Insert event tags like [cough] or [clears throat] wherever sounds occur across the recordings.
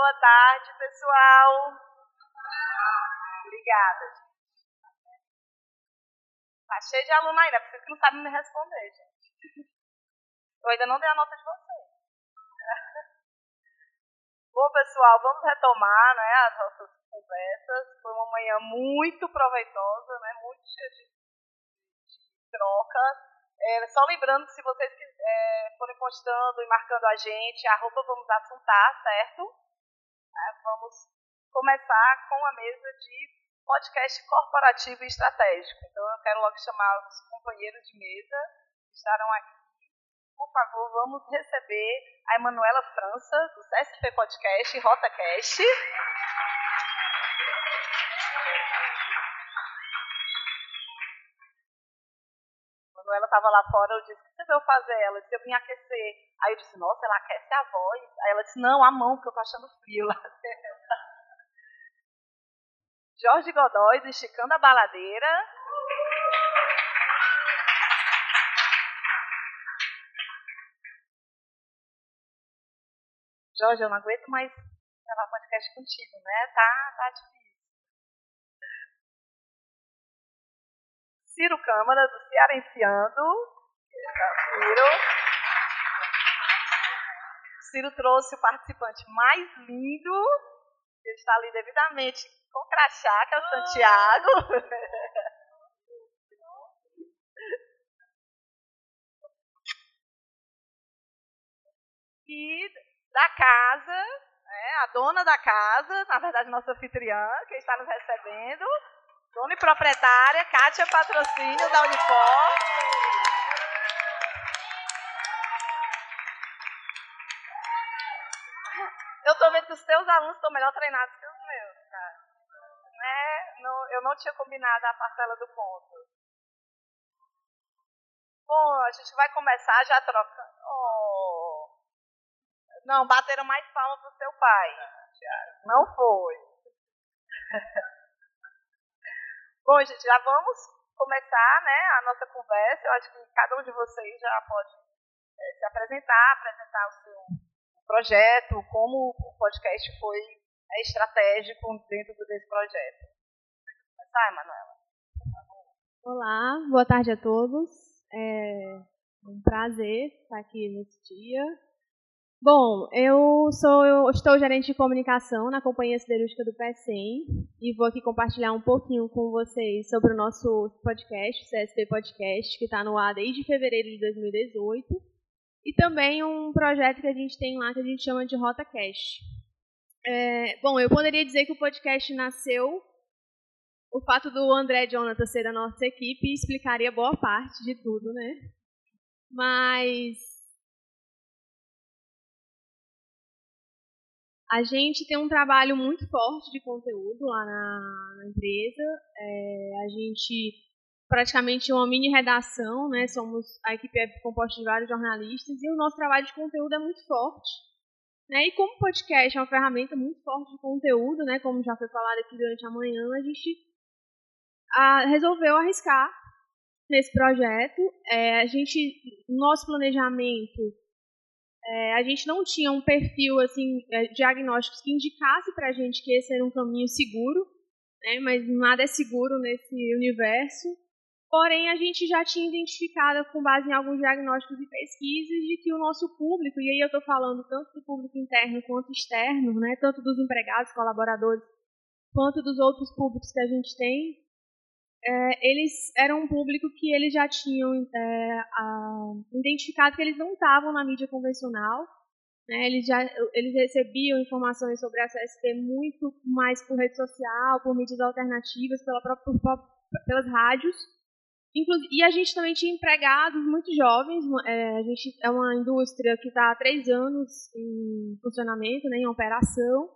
Boa tarde, pessoal. Obrigada, gente. Tá cheio de aluno ainda, por isso não sabe me responder, gente. Eu ainda não dei a nota de vocês. Bom, pessoal, vamos retomar né, as nossas conversas. Foi uma manhã muito proveitosa, né, muito cheia de, de trocas. É, só lembrando que se vocês é, forem postando e marcando a gente, arroba vamos assuntar, certo? É, vamos começar com a mesa de podcast corporativo e estratégico. Então eu quero logo chamar os companheiros de mesa que estarão aqui. Por favor, vamos receber a Emanuela França, do CSP Podcast, RotaCast. Quando ela estava lá fora, eu disse, o que você veio fazer? Ela disse, eu vim aquecer. Aí eu disse, nossa, ela aquece a voz. Aí ela disse, não, a mão, porque eu estou achando frio lá. [laughs] Jorge Godoy, do Esticando a Baladeira. Jorge, eu não aguento mais gravar podcast contigo, né? Tá, tá difícil. Ciro Câmara, do Cearenciando. Ciro. O Ciro trouxe o participante mais lindo, que está ali devidamente com crachá, que é o Santiago. [laughs] e da casa, né, a dona da casa, na verdade nossa anfitriã, que está nos recebendo, Dona e proprietária, Kátia Patrocínio, da Unifor. Eu estou vendo que os teus alunos estão melhor treinados que os meus, cara. Né? Não, eu não tinha combinado a parcela do ponto. Bom, a gente vai começar já trocando. Oh. Não, bateram mais palma pro seu pai. Não foi. [laughs] Bom, gente, já vamos começar né, a nossa conversa. Eu acho que cada um de vocês já pode é, se apresentar, apresentar o seu projeto, como o podcast foi é, estratégico dentro desse projeto. Começar, Emanuela? Olá, boa tarde a todos. É um prazer estar aqui nesse dia. Bom, eu sou eu estou gerente de comunicação na Companhia Siderúrgica do PECEM e vou aqui compartilhar um pouquinho com vocês sobre o nosso podcast, o CSP Podcast, que está no ar desde fevereiro de 2018, e também um projeto que a gente tem lá que a gente chama de Rota Cash. É, bom, eu poderia dizer que o podcast nasceu o fato do André Jonathan ser da nossa equipe explicaria boa parte de tudo, né? Mas A gente tem um trabalho muito forte de conteúdo lá na, na empresa. É, a gente praticamente é uma mini redação, né? Somos a equipe é composta de vários jornalistas e o nosso trabalho de conteúdo é muito forte. Né? E como podcast é uma ferramenta muito forte de conteúdo, né? Como já foi falado aqui durante a manhã, a gente a, resolveu arriscar nesse projeto. É, a gente, nosso planejamento é, a gente não tinha um perfil assim é, diagnósticos que indicasse para a gente que esse era um caminho seguro, né, mas nada é seguro nesse universo. Porém, a gente já tinha identificado, com base em alguns diagnósticos e pesquisas, de que o nosso público, e aí eu estou falando tanto do público interno quanto externo, né, tanto dos empregados, colaboradores, quanto dos outros públicos que a gente tem, é, eles eram um público que eles já tinham é, identificado que eles não estavam na mídia convencional. Né, eles, já, eles recebiam informações sobre a CSP muito mais por rede social, por mídias alternativas, pela própria, por, pelas rádios. Inclusive, e a gente também tinha empregados muito jovens. É, a gente é uma indústria que está há três anos em funcionamento, né, em operação.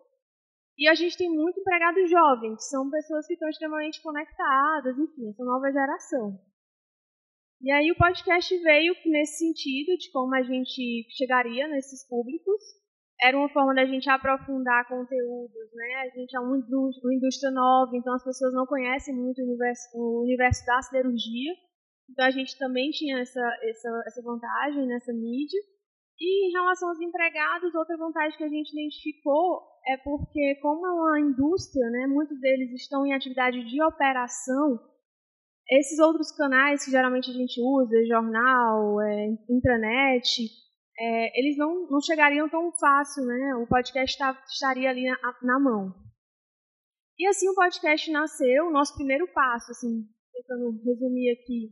E a gente tem muito empregado jovem, que são pessoas que estão extremamente conectadas, enfim, essa nova geração. E aí o podcast veio nesse sentido de como a gente chegaria nesses públicos. Era uma forma da gente aprofundar conteúdos, né? A gente é uma indústria, uma indústria nova, então as pessoas não conhecem muito o universo, o universo da siderurgia. Então a gente também tinha essa, essa, essa vantagem nessa mídia. E em relação aos empregados, outra vantagem que a gente identificou é porque, como é uma indústria, né, muitos deles estão em atividade de operação, esses outros canais que geralmente a gente usa, jornal, é, intranet, é, eles não, não chegariam tão fácil, né? O podcast tá, estaria ali na, na, mão. E assim o podcast nasceu, o nosso primeiro passo, assim, tentando resumir aqui,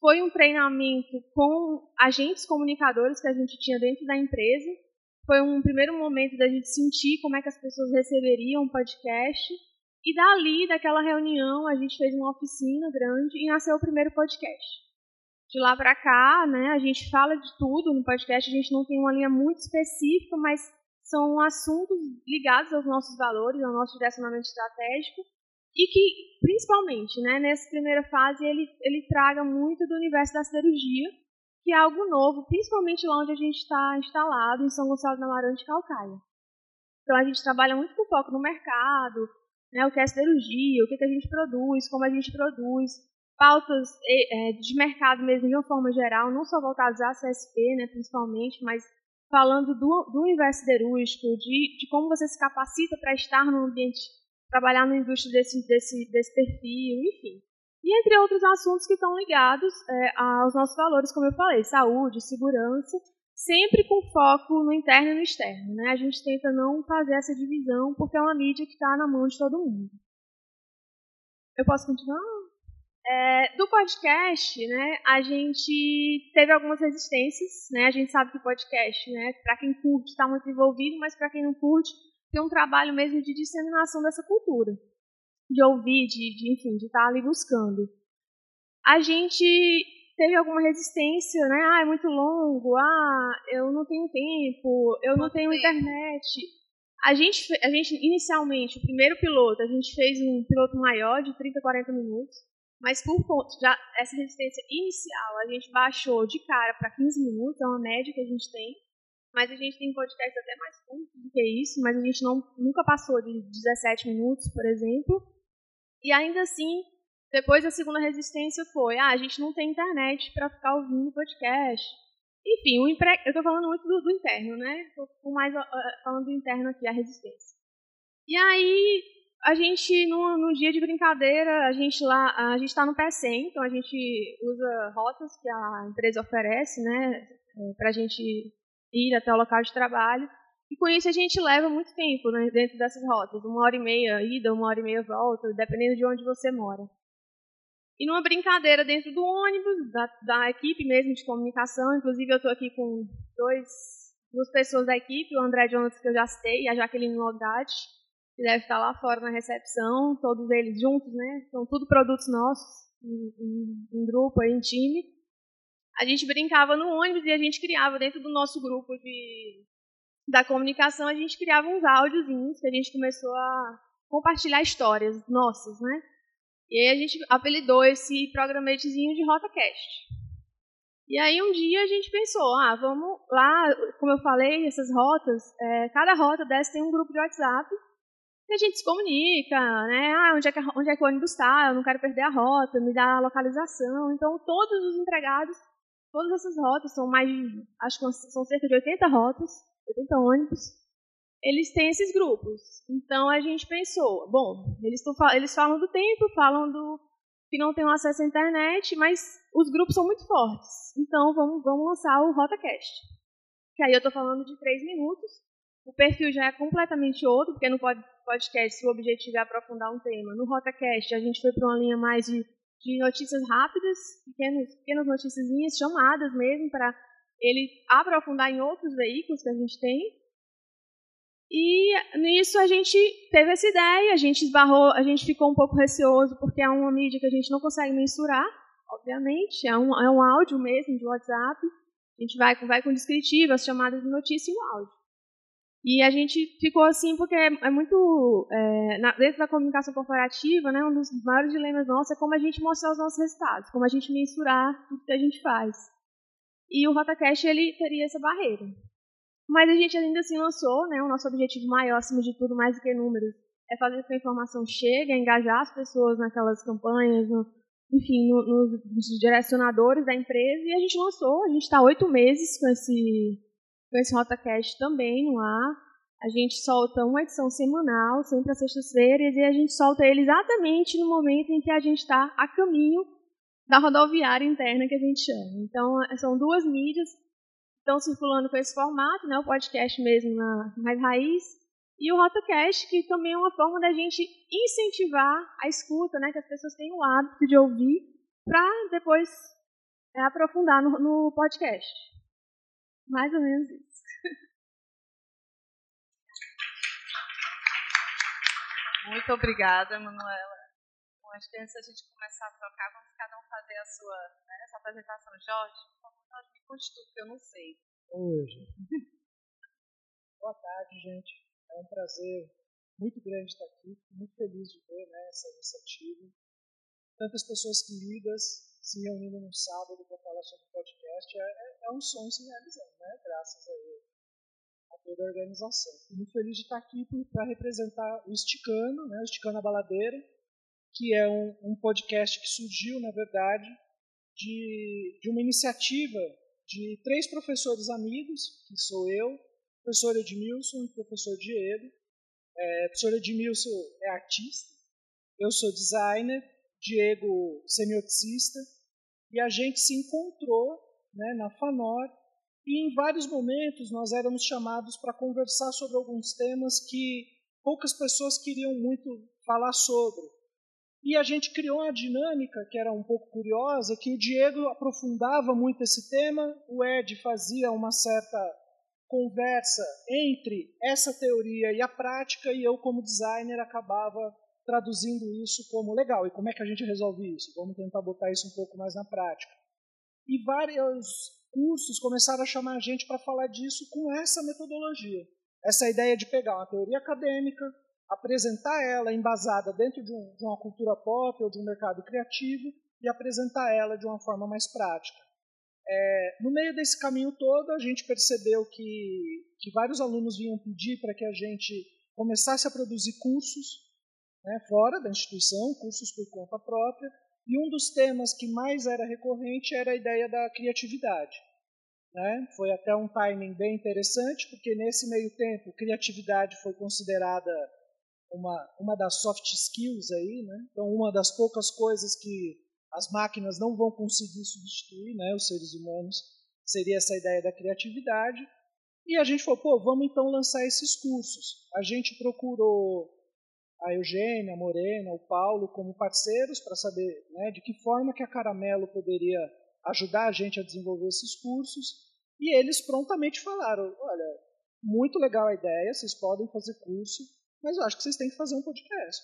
foi um treinamento com agentes comunicadores que a gente tinha dentro da empresa. Foi um primeiro momento da gente sentir como é que as pessoas receberiam o podcast e dali, daquela reunião, a gente fez uma oficina grande e nasceu o primeiro podcast. De lá para cá, né, a gente fala de tudo no podcast, a gente não tem uma linha muito específica, mas são assuntos ligados aos nossos valores, ao nosso direcionamento estratégico e que, principalmente, né, nessa primeira fase, ele, ele traga muito do universo da siderurgia, que é algo novo, principalmente lá onde a gente está instalado, em São Gonçalo da Amarante, Calcaia. Então, a gente trabalha muito com foco no mercado, né, o que é siderurgia, o que, que a gente produz, como a gente produz, pautas é, de mercado mesmo de uma forma geral, não só voltadas à CSP, né, principalmente, mas falando do, do universo siderúrgico, de, de como você se capacita para estar no ambiente, trabalhar na indústria desse, desse, desse perfil, enfim. E entre outros assuntos que estão ligados é, aos nossos valores, como eu falei, saúde, segurança, sempre com foco no interno e no externo. Né? A gente tenta não fazer essa divisão, porque é uma mídia que está na mão de todo mundo. Eu posso continuar? É, do podcast, né, a gente teve algumas resistências, né, a gente sabe que o podcast, né, para quem curte está muito envolvido, mas para quem não curte tem um trabalho mesmo de disseminação dessa cultura, de ouvir, de, de enfim, de estar tá ali buscando. A gente teve alguma resistência, né? Ah, é muito longo. Ah, eu não tenho tempo. Eu não tenho internet. A gente, a gente inicialmente, o primeiro piloto, a gente fez um piloto maior de 30, 40 minutos. Mas por conta já essa resistência inicial, a gente baixou de cara para 15 minutos, é uma média que a gente tem. Mas a gente tem podcasts até mais curtos do que isso, mas a gente não, nunca passou de 17 minutos, por exemplo. E ainda assim, depois a segunda resistência foi, ah, a gente não tem internet para ficar ouvindo podcast. Enfim, o empre... eu estou falando muito do, do interno, né? Estou mais uh, falando do interno aqui, a resistência. E aí, a gente, num dia de brincadeira, a gente lá, a gente está no PC, então a gente usa rotas que a empresa oferece, né? É, para a gente ir até o local de trabalho. E com isso a gente leva muito tempo né, dentro dessas rotas, uma hora e meia ida, uma hora e meia volta, dependendo de onde você mora. E numa brincadeira dentro do ônibus, da, da equipe mesmo de comunicação, inclusive eu estou aqui com dois, duas pessoas da equipe, o André Jonas, que eu já citei, e a Jaqueline Logatti, que deve estar lá fora na recepção, todos eles juntos, né? São tudo produtos nossos, em, em, em grupo, em time. A gente brincava no ônibus e a gente criava dentro do nosso grupo de, da comunicação, a gente criava uns áudiozinhos que a gente começou a compartilhar histórias nossas, né? E aí a gente apelidou esse programetezinho de RotaCast. E aí um dia a gente pensou, ah, vamos lá, como eu falei, essas rotas, é, cada rota dessa tem um grupo de WhatsApp que a gente se comunica, né? Ah, onde é que, onde é que o ônibus está? Eu não quero perder a rota, me dá a localização. Então todos os empregados, todas essas rotas, são mais, acho que são cerca de 80 rotas, 80 ônibus, eles têm esses grupos. Então a gente pensou, bom, eles, eles falam do tempo, falam do que não tem acesso à internet, mas os grupos são muito fortes. Então vamos, vamos lançar o RotaCast. Que aí eu estou falando de três minutos. O perfil já é completamente outro, porque no podcast o objetivo é aprofundar um tema. No RotaCast a gente foi para uma linha mais de, de notícias rápidas, pequenas, pequenas chamadas mesmo, para ele aprofundar em outros veículos que a gente tem. E nisso a gente teve essa ideia, a gente esbarrou, a gente ficou um pouco receoso porque é uma mídia que a gente não consegue mensurar, obviamente, é um, é um áudio mesmo de WhatsApp. A gente vai, vai com descritivo, as chamadas de notícia e o áudio. E a gente ficou assim porque é, é muito. É, na, dentro da comunicação corporativa, né, um dos maiores dilemas nossos é como a gente mostrar os nossos resultados, como a gente mensurar tudo que a gente faz. E o RotaCast ele teria essa barreira. Mas a gente ainda assim lançou, né? O nosso objetivo maior, acima de tudo, mais do que números, é fazer com que a informação chegue, é engajar as pessoas naquelas campanhas, no, enfim, no, no, nos direcionadores da empresa. E a gente lançou, a gente está oito meses com esse, com esse RotaCast também no ar. A gente solta uma edição semanal, sempre às sextas-feiras, e a gente solta ele exatamente no momento em que a gente está a caminho da rodoviária interna que a gente chama. Então, são duas mídias estão circulando com esse formato, né, o podcast mesmo na mais raiz, e o RotaCast, que também é uma forma da gente incentivar a escuta, né, que as pessoas tenham o hábito de ouvir, para depois é, aprofundar no, no podcast. Mais ou menos isso. Muito obrigada, Manuela. Acho que antes da gente começar a trocar, vamos cada um fazer a sua, né, essa apresentação. Jorge, Jorge, me conte tudo, que eu não sei. Gente. [laughs] Boa tarde, gente. É um prazer muito grande estar aqui. Fico muito feliz de ver né, essa iniciativa. Tantas pessoas queridas se reunindo num sábado para falar sobre podcast é, é, é, um sonho se realizando, né? Graças a ele a toda a organização. Fico muito feliz de estar aqui para representar o Esticano, né, o Esticano a Baladeira, que é um, um, podcast que surgiu, na verdade, de, de uma iniciativa de três professores amigos, que sou eu, professor Edmilson e professor Diego. É, professor Edmilson é artista, eu sou designer, Diego semioticista, e a gente se encontrou né, na FANOR e em vários momentos nós éramos chamados para conversar sobre alguns temas que poucas pessoas queriam muito falar sobre. E a gente criou uma dinâmica que era um pouco curiosa, que o Diego aprofundava muito esse tema, o Ed fazia uma certa conversa entre essa teoria e a prática, e eu, como designer, acabava traduzindo isso como legal. E como é que a gente resolve isso? Vamos tentar botar isso um pouco mais na prática. E vários cursos começaram a chamar a gente para falar disso com essa metodologia. Essa ideia de pegar uma teoria acadêmica, apresentar ela embasada dentro de, um, de uma cultura pop ou de um mercado criativo e apresentar ela de uma forma mais prática. É, no meio desse caminho todo, a gente percebeu que, que vários alunos vinham pedir para que a gente começasse a produzir cursos né, fora da instituição, cursos por conta própria, e um dos temas que mais era recorrente era a ideia da criatividade. Né? Foi até um timing bem interessante, porque nesse meio tempo, criatividade foi considerada uma, uma das soft skills aí, né? então uma das poucas coisas que as máquinas não vão conseguir substituir, né, os seres humanos, seria essa ideia da criatividade. E a gente falou, pô, vamos então lançar esses cursos. A gente procurou a Eugênia, a Morena, o Paulo como parceiros para saber né, de que forma que a Caramelo poderia ajudar a gente a desenvolver esses cursos. E eles prontamente falaram, olha, muito legal a ideia, vocês podem fazer curso, mas eu acho que vocês têm que fazer um podcast.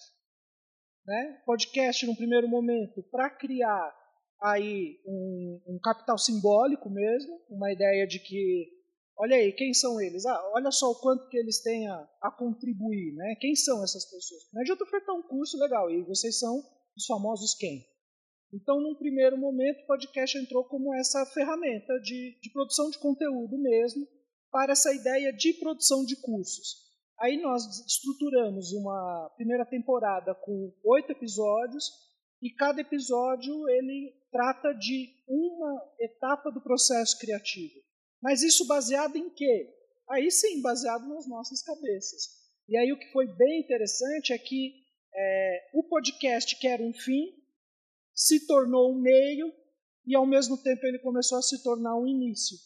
Né? Podcast, no primeiro momento, para criar aí um, um, capital simbólico mesmo, uma ideia de que, olha aí, quem são eles? Ah, olha só o quanto que eles têm a, a contribuir, né? Quem são essas pessoas? Não adianta ofertar um curso legal, e vocês são os famosos quem? Então, num primeiro momento, o podcast entrou como essa ferramenta de, de produção de conteúdo mesmo, para essa ideia de produção de cursos. Aí nós estruturamos uma primeira temporada com oito episódios e cada episódio ele trata de uma etapa do processo criativo. Mas isso baseado em quê? Aí sim, baseado nas nossas cabeças. E aí o que foi bem interessante é que é, o podcast, que era um fim, se tornou um meio e ao mesmo tempo ele começou a se tornar um início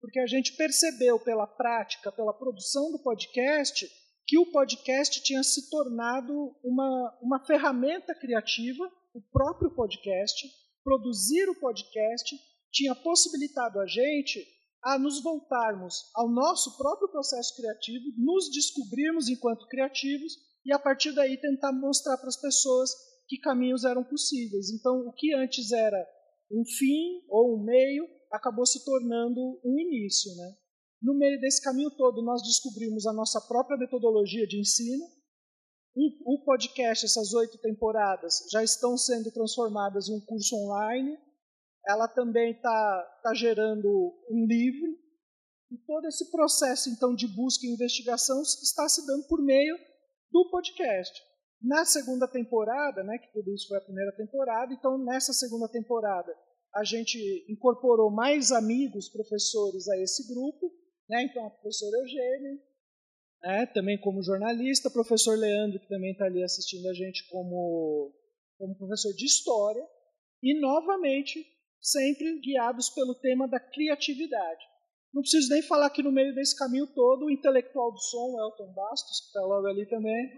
porque a gente percebeu pela prática, pela produção do podcast, que o podcast tinha se tornado uma, uma ferramenta criativa, o próprio podcast, produzir o podcast tinha possibilitado a gente a nos voltarmos ao nosso próprio processo criativo, nos descobrirmos enquanto criativos e a partir daí tentar mostrar para as pessoas que caminhos eram possíveis. Então, o que antes era um fim ou um meio, acabou se tornando um início. Né? No meio desse caminho todo, nós descobrimos a nossa própria metodologia de ensino. O podcast, essas oito temporadas, já estão sendo transformadas em um curso online. Ela também está tá gerando um livro. E todo esse processo, então, de busca e investigação está se dando por meio do podcast. Na segunda temporada, né, que tudo isso foi a primeira temporada, então nessa segunda temporada a gente incorporou mais amigos professores a esse grupo, né? então a professora Eugênia, né, também como jornalista, professor Leandro, que também está ali assistindo a gente como, como professor de História, e novamente, sempre guiados pelo tema da criatividade. Não preciso nem falar que no meio desse caminho todo, o intelectual do som, Elton Bastos, que está logo ali também,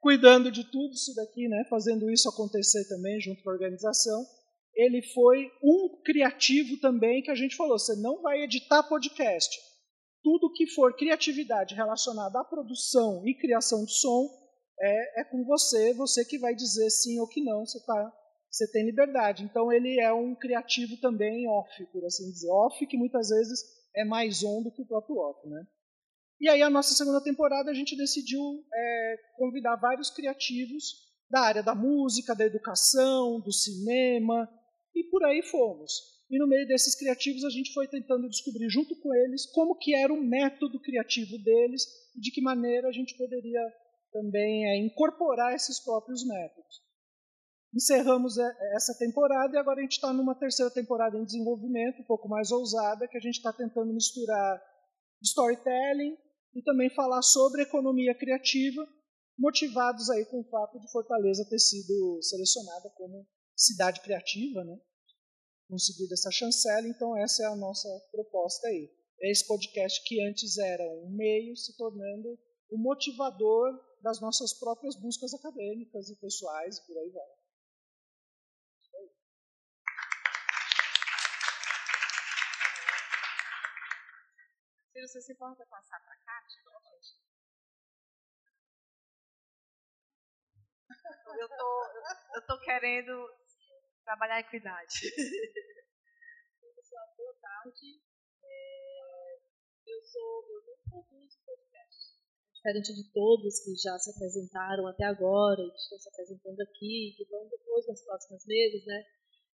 cuidando de tudo isso daqui, né, fazendo isso acontecer também junto com a organização. Ele foi um criativo também que a gente falou, você não vai editar podcast. Tudo que for criatividade relacionada à produção e criação de som é, é com você, você que vai dizer sim ou que não, você, tá, você tem liberdade. Então ele é um criativo também off, por assim dizer. Off que muitas vezes é mais on do que o próprio off, né? E aí, a nossa segunda temporada, a gente decidiu é, convidar vários criativos da área da música, da educação, do cinema, e por aí fomos. E no meio desses criativos, a gente foi tentando descobrir junto com eles como que era o método criativo deles e de que maneira a gente poderia também é, incorporar esses próprios métodos. Encerramos é, essa temporada e agora a gente está numa terceira temporada em desenvolvimento, um pouco mais ousada, que a gente está tentando misturar storytelling, e também falar sobre economia criativa, motivados aí com o fato de Fortaleza ter sido selecionada como cidade criativa, né? Conseguido essa chancela, então essa é a nossa proposta aí. Esse podcast que antes era um meio se tornando o motivador das nossas próprias buscas acadêmicas e pessoais e por aí vai. Se você se importa passar para cá? Eu tô, tô querendo trabalhar [laughs] a equidade. Pessoal, boa tarde. É, eu sou, eu não produzo podcast. Diferente de todos que já se apresentaram até agora e que estão se apresentando aqui, que vão depois nas próximas meses, né?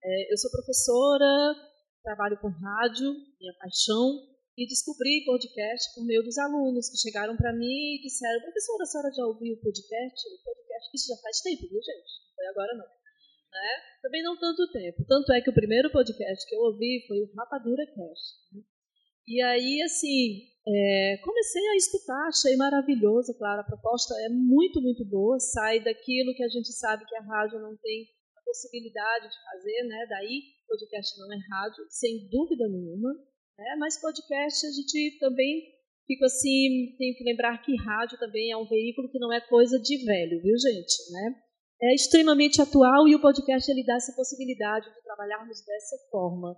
É, eu sou professora, trabalho com rádio, minha paixão, e descobri podcast por meio dos alunos que chegaram para mim e disseram: professora, a senhora já ouviu o podcast? O podcast, isso já faz tempo, viu, gente? Não foi agora não. Né? Também não tanto tempo. Tanto é que o primeiro podcast que eu ouvi foi o Rapadura Cast. Né? E aí, assim, é, comecei a escutar, achei maravilhoso, claro, a proposta é muito, muito boa, sai daquilo que a gente sabe que a rádio não tem a possibilidade de fazer, né? Daí, podcast não é rádio, sem dúvida nenhuma. Né? Mas podcast a gente também fica assim, tem que lembrar que rádio também é um veículo que não é coisa de velho, viu gente? Né? É extremamente atual e o podcast ele dá essa possibilidade de trabalharmos dessa forma.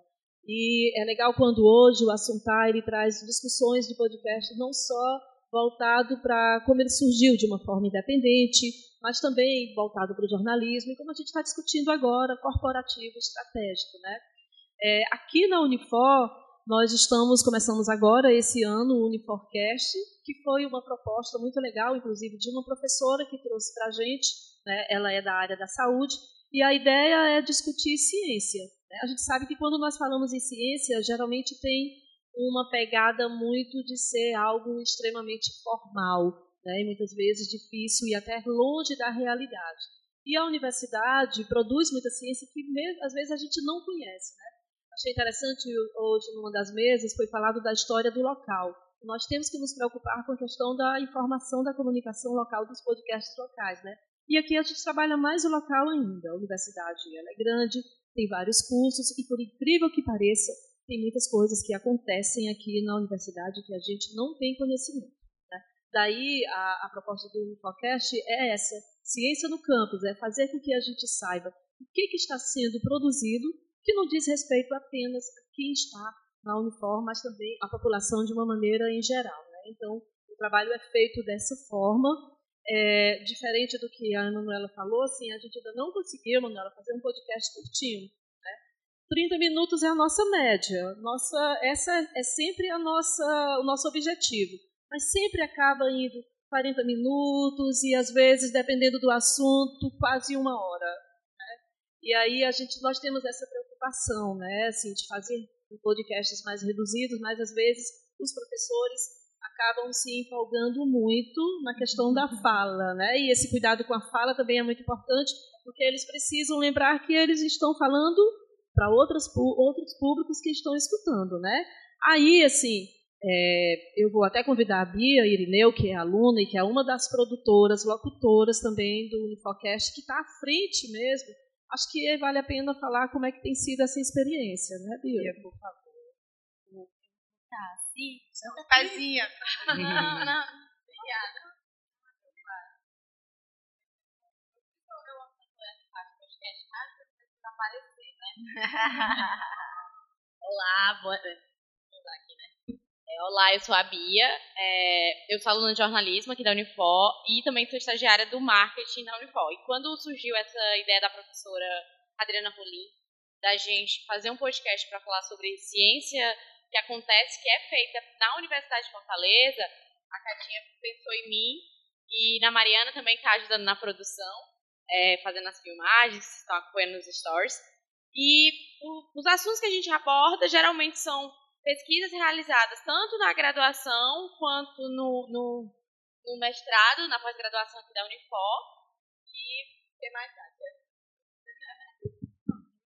E é legal quando hoje o Assuntar ele traz discussões de podcast não só voltado para como ele surgiu de uma forma independente, mas também voltado para o jornalismo e como a gente está discutindo agora, corporativo, estratégico, né? É, aqui na Unifor nós estamos, começamos agora esse ano o Uniforcast, que foi uma proposta muito legal, inclusive de uma professora que trouxe para a gente, né, ela é da área da saúde, e a ideia é discutir ciência. Né? A gente sabe que quando nós falamos em ciência, geralmente tem uma pegada muito de ser algo extremamente formal, né, e muitas vezes difícil e até longe da realidade. E a universidade produz muita ciência que às vezes a gente não conhece. Né? achei interessante hoje, numa das mesas, foi falado da história do local. Nós temos que nos preocupar com a questão da informação da comunicação local dos podcasts locais, né? E aqui a gente trabalha mais o local ainda. A universidade ela é grande, tem vários cursos e, por incrível que pareça, tem muitas coisas que acontecem aqui na universidade que a gente não tem conhecimento. Né? Daí a, a proposta do podcast é essa: ciência no campus, é fazer com que a gente saiba o que, que está sendo produzido que não diz respeito apenas a quem está na uniforme, mas também a população de uma maneira em geral. Né? Então, o trabalho é feito dessa forma, é, diferente do que a Ana Manuela falou, assim, a gente ainda não conseguiu, Manuela, fazer um podcast curtinho. Né? 30 minutos é a nossa média, nossa, essa é sempre a nossa, o nosso objetivo, mas sempre acaba indo 40 minutos e, às vezes, dependendo do assunto, quase uma hora. Né? E aí a gente, nós temos essa preocupação né, assim, de fazer podcasts mais reduzidos, mas às vezes os professores acabam se empolgando muito na questão da fala, né? E esse cuidado com a fala também é muito importante, porque eles precisam lembrar que eles estão falando para outros públicos que estão escutando, né? Aí, assim, É, eu vou até convidar a Bia Irineu, que é aluna e que é uma das produtoras, locutoras também do Unifocast, que está à frente mesmo. Acho que vale a pena falar como é que tem sido essa experiência, né, Bia? Bia por favor. Tá, sim. Pezinha. [laughs] não, não. Obrigada. Olá, boa aqui, né? É, olá, eu sou a Bia, é, eu sou aluna de jornalismo aqui da Unifor e também sou estagiária do marketing da Unifor. E quando surgiu essa ideia da professora Adriana Rolim, da gente fazer um podcast para falar sobre ciência que acontece, que é feita na Universidade de Fortaleza, a Catinha pensou em mim e na Mariana também está ajudando na produção, é, fazendo as filmagens, estão acompanhando nos stories. E o, os assuntos que a gente aborda geralmente são pesquisas realizadas tanto na graduação quanto no, no, no mestrado, na pós-graduação aqui da Unifor. E tem mais nada.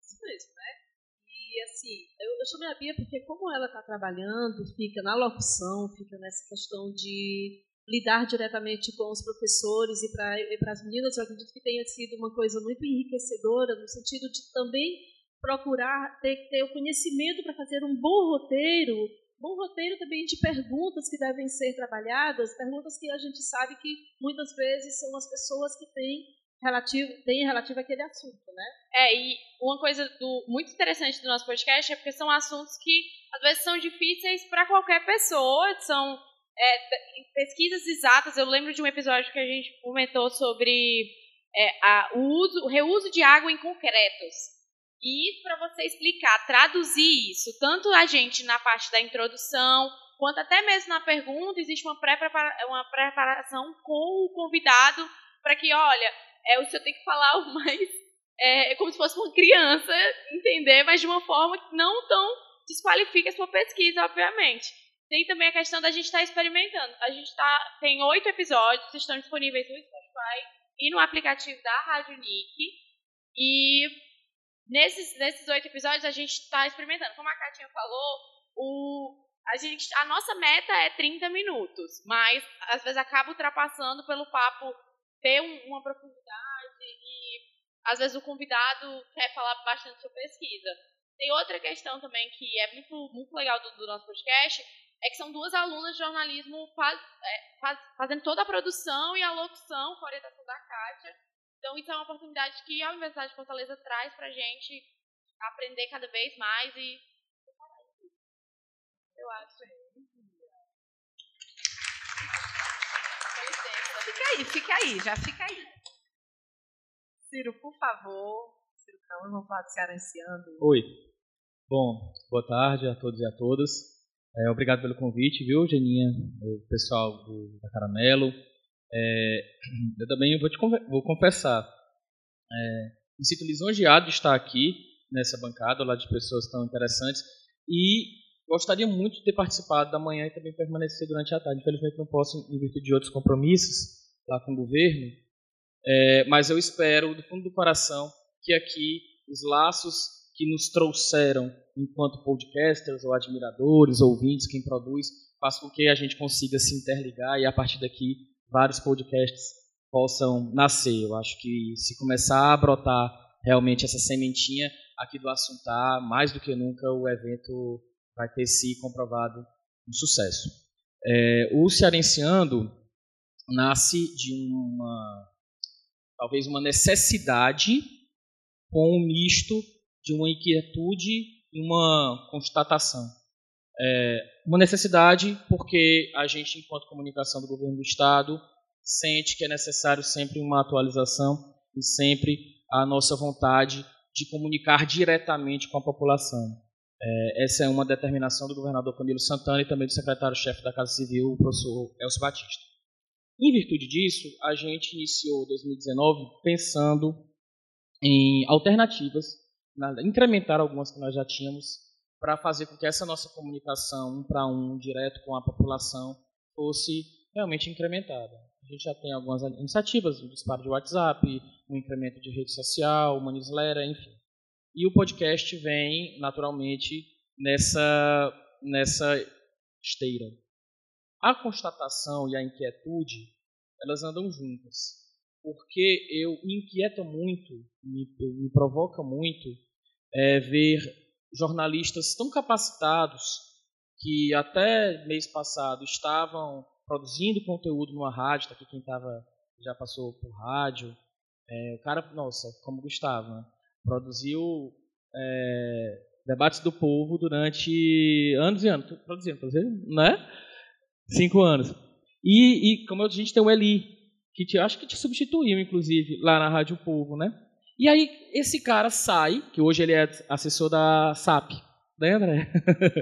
Isso mesmo, né? Assim, eu, eu chamei a Bia porque como ela está trabalhando, fica na locução, fica nessa questão de lidar diretamente com os professores e para as meninas, eu acredito que tenha sido uma coisa muito enriquecedora, no sentido de também procurar ter, ter o conhecimento para fazer um bom roteiro, bom roteiro também de perguntas que devem ser trabalhadas, perguntas que a gente sabe que muitas vezes são as pessoas que têm relativo, têm relativo àquele assunto, né? É, e uma coisa do, muito interessante do nosso podcast é porque são assuntos que às vezes são difíceis para qualquer pessoa, são é, pesquisas exatas. Eu lembro de um episódio que a gente comentou sobre é, a, o, uso, o reuso de água em concretos. E para você explicar, traduzir isso, tanto a gente na parte da introdução, quanto até mesmo na pergunta, existe uma, pré uma preparação com o convidado para que, olha, é, o senhor tem que falar o mais. É, como se fosse uma criança, entender, mas de uma forma que não tão desqualifica a sua pesquisa, obviamente. Tem também a questão da gente estar tá experimentando. A gente tá, tem oito episódios, estão disponíveis no Spotify e no aplicativo da Rádio Nick. E Nesses, nesses oito episódios, a gente está experimentando. Como a Katinha falou, o, a, gente, a nossa meta é 30 minutos, mas às vezes acaba ultrapassando pelo papo ter um, uma profundidade e às vezes o convidado quer falar bastante sobre pesquisa. Tem outra questão também que é muito, muito legal do, do nosso podcast, é que são duas alunas de jornalismo faz, é, faz, fazendo toda a produção e a locução com a orientação da Kátia. Então, isso é uma oportunidade que a Universidade de Fortaleza traz para a gente aprender cada vez mais e. Eu acho. Fica aí, fica aí, já fica aí. Ciro, por favor. Ciro Cão, vamos falar do Cearenciando. Oi. Bom, boa tarde a todos e a todas. É, obrigado pelo convite, viu, Geninha, o pessoal do, da Caramelo, é, [clears throat] eu também vou te vou confessar, é, me sinto lisonjeado de estar aqui nessa bancada, lá de pessoas tão interessantes, e gostaria muito de ter participado da manhã e também permanecer durante a tarde. Infelizmente não posso, em virtude de outros compromissos lá com o governo, é, mas eu espero, do fundo do coração, que aqui os laços que nos trouxeram enquanto podcasters ou admiradores, ouvintes, quem produz, façam com que a gente consiga se interligar e a partir daqui vários podcasts possam nascer. Eu acho que se começar a brotar realmente essa sementinha aqui do Assuntar, mais do que nunca o evento vai ter se comprovado um sucesso. É, o Cearenciando nasce de uma, talvez uma necessidade com um misto de uma inquietude e uma constatação. É uma necessidade porque a gente, enquanto comunicação do governo do Estado, sente que é necessário sempre uma atualização e sempre a nossa vontade de comunicar diretamente com a população. É, essa é uma determinação do governador Camilo Santana e também do secretário-chefe da Casa Civil, o professor Elcio Batista. Em virtude disso, a gente iniciou 2019 pensando em alternativas, incrementar algumas que nós já tínhamos, para fazer com que essa nossa comunicação um para um, direto com a população, fosse realmente incrementada. A gente já tem algumas iniciativas, um disparo de WhatsApp, um incremento de rede social, uma newsletter, enfim. E o podcast vem, naturalmente, nessa, nessa esteira. A constatação e a inquietude, elas andam juntas. Porque eu me inquieta muito, me, me provoca muito é, ver jornalistas tão capacitados que até mês passado estavam produzindo conteúdo numa rádio, tá aqui quem tava, já passou por rádio, é, o cara, nossa, como Gustavo, né? produziu é, debates do povo durante anos e anos, produzindo, produzindo, né? Cinco anos. E, e como a gente tem o Eli, que te, acho que te substituiu, inclusive, lá na Rádio Povo, né? E aí esse cara sai, que hoje ele é assessor da SAP, né, André?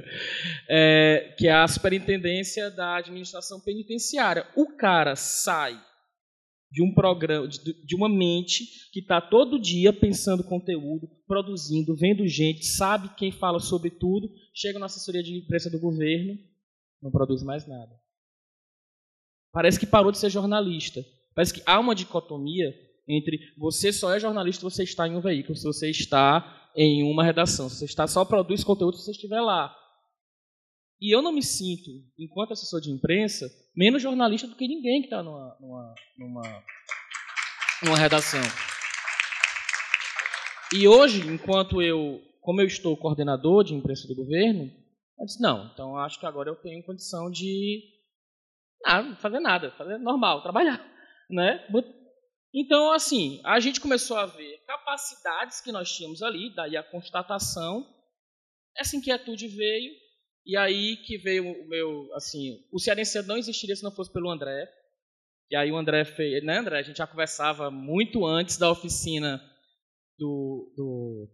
[laughs] é, que é a Superintendência da Administração Penitenciária. O cara sai de um programa, de, de uma mente que está todo dia pensando conteúdo, produzindo, vendo gente, sabe quem fala sobre tudo, chega na assessoria de imprensa do governo, não produz mais nada. Parece que parou de ser jornalista. Parece que há uma dicotomia entre você só é jornalista se você está em um veículo, se você está em uma redação, se você está só produz conteúdo se você estiver lá. E eu não me sinto, enquanto assessor de imprensa, menos jornalista do que ninguém que está numa, numa, numa, numa redação. E hoje, enquanto eu, como eu estou coordenador de imprensa do governo, eu disse, não, então acho que agora eu tenho condição de ah, fazer nada, fazer normal, trabalhar, [laughs] né? Então, assim, a gente começou a ver capacidades que nós tínhamos ali, daí a constatação, essa inquietude veio, e aí que veio o meu, assim, o Cearense não existiria se não fosse pelo André, e aí o André fez, né, André? A gente já conversava muito antes da oficina do, do,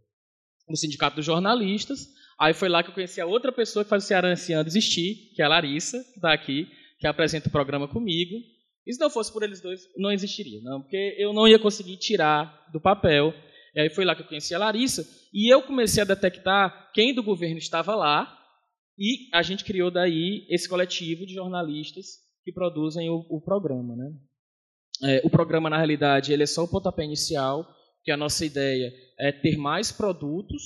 do Sindicato dos Jornalistas, aí foi lá que eu conheci a outra pessoa que faz o Cearense existir, que é a Larissa, que está aqui, que apresenta o programa comigo, e se não fosse por eles dois, não existiria, não, porque eu não ia conseguir tirar do papel. E aí foi lá que eu conheci a Larissa, e eu comecei a detectar quem do governo estava lá, e a gente criou daí esse coletivo de jornalistas que produzem o, o programa. Né? É, o programa, na realidade, ele é só o pontapé inicial, que a nossa ideia é ter mais produtos.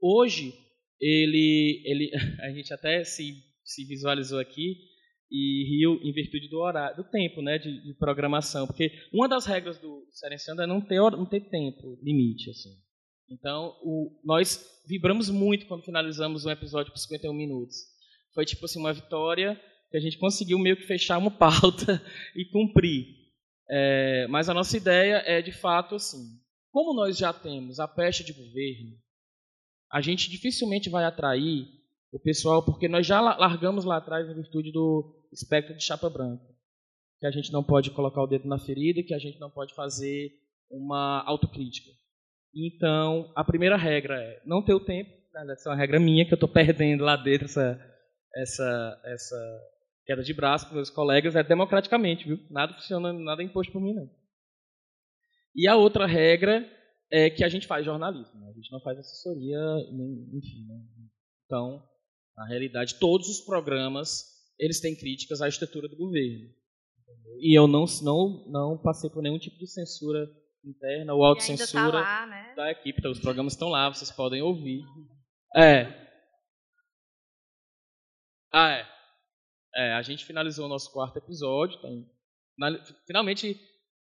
Hoje, ele, ele [laughs] a gente até se, se visualizou aqui, e riu em virtude do horário, do tempo, né, de, de programação, porque uma das regras do Serenciando é não ter não ter tempo limite, assim. Então, o, nós vibramos muito quando finalizamos um episódio por 51 minutos. Foi tipo assim uma vitória que a gente conseguiu meio que fechar uma [laughs] pauta e cumprir. É, mas a nossa ideia é de fato assim, como nós já temos a peste de governo, a gente dificilmente vai atrair o pessoal, porque nós já largamos lá atrás em virtude do espectro de chapa branca, que a gente não pode colocar o dedo na ferida, que a gente não pode fazer uma autocrítica. Então, a primeira regra é não ter o tempo, né, essa é uma regra minha, que eu estou perdendo lá dentro essa, essa, essa queda de braço para meus colegas, é democraticamente, viu? Nada funciona, nada é imposto por mim, não. E a outra regra é que a gente faz jornalismo, né? a gente não faz assessoria, enfim. Né? Então, na realidade, todos os programas eles têm críticas à estrutura do governo. E eu não, não, não passei por nenhum tipo de censura interna ou autocensura tá né? da equipe. Então, os programas estão lá, vocês podem ouvir. [laughs] É. Ah, é. é a gente finalizou o nosso quarto episódio. Então, finalmente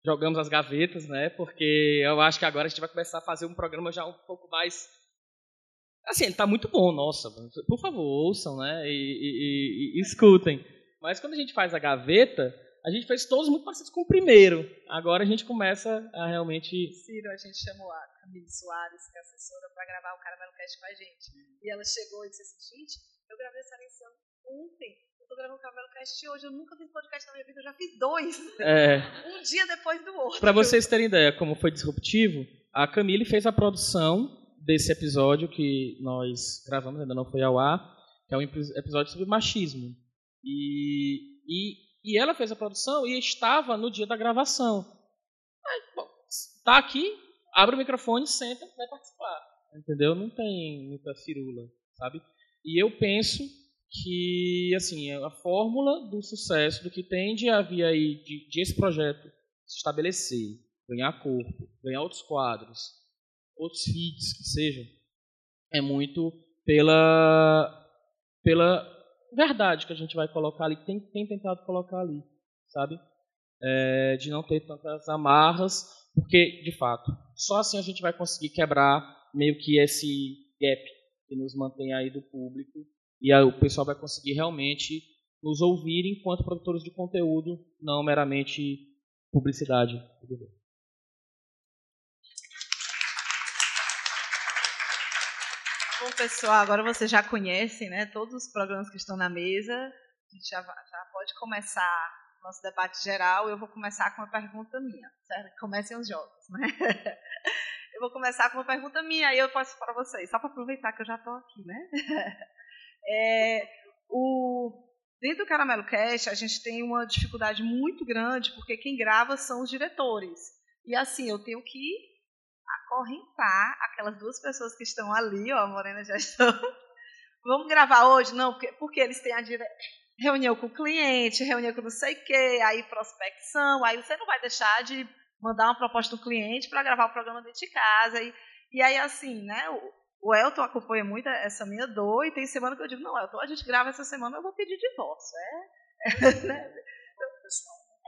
jogamos as gavetas, né? Porque eu acho que agora a gente vai começar a fazer um programa já um pouco mais Assim, ele tá muito bom, nossa. Por favor, ouçam, né? E, e, e, e, escutem. Mas quando a gente faz a gaveta, a gente fez todos muito parecidos com o primeiro. Agora a gente começa a realmente. Ciro, a gente chamou a Camille Soares, que é assessora, para gravar o Caramelo Cast com a gente. E ela chegou e disse assim: gente, eu gravei essa lição ontem. Eu tô gravando o Caramelo Cast hoje. Eu nunca fiz podcast na minha vida, eu já fiz dois. É. [laughs] um dia depois do outro. Para vocês terem ideia como foi disruptivo, a Camille fez a produção desse episódio que nós gravamos, ainda não foi ao ar, que é um episódio sobre machismo. E, e, e ela fez a produção e estava no dia da gravação. Está aqui, abre o microfone, senta, vai participar. Entendeu? Não tem muita firula, sabe? E eu penso que assim a fórmula do sucesso, do que tende a vir aí de, de esse projeto se estabelecer, ganhar corpo, ganhar outros quadros, outros feeds que sejam, é muito pela, pela verdade que a gente vai colocar ali, tem, tem tentado colocar ali, sabe? É, de não ter tantas amarras, porque, de fato, só assim a gente vai conseguir quebrar meio que esse gap que nos mantém aí do público e aí o pessoal vai conseguir realmente nos ouvir enquanto produtores de conteúdo, não meramente publicidade. Bom, pessoal, agora vocês já conhecem né, todos os programas que estão na mesa. A gente já, já pode começar nosso debate geral. Eu vou começar com uma pergunta minha. Certo? Comecem os jogos, né? [laughs] Eu vou começar com uma pergunta minha, aí eu passo para vocês, só para aproveitar que eu já estou aqui, né? [laughs] É, o, dentro do Caramelo Cast, a gente tem uma dificuldade muito grande, porque quem grava são os diretores. E assim, eu tenho que acorrentar aquelas duas pessoas que estão ali, ó, a Morena já [laughs] estão. Vamos gravar hoje? Não, porque, porque eles têm a dire... reunião com o cliente, reunião com não sei o quê, aí prospecção, aí você não vai deixar de mandar uma proposta do cliente para gravar o programa dentro de casa. E, e aí, assim, né, o, o Elton acompanha muito essa minha dor, e tem semana que eu digo, não, Elton, a gente grava essa semana, eu vou pedir divórcio. É, [laughs] né?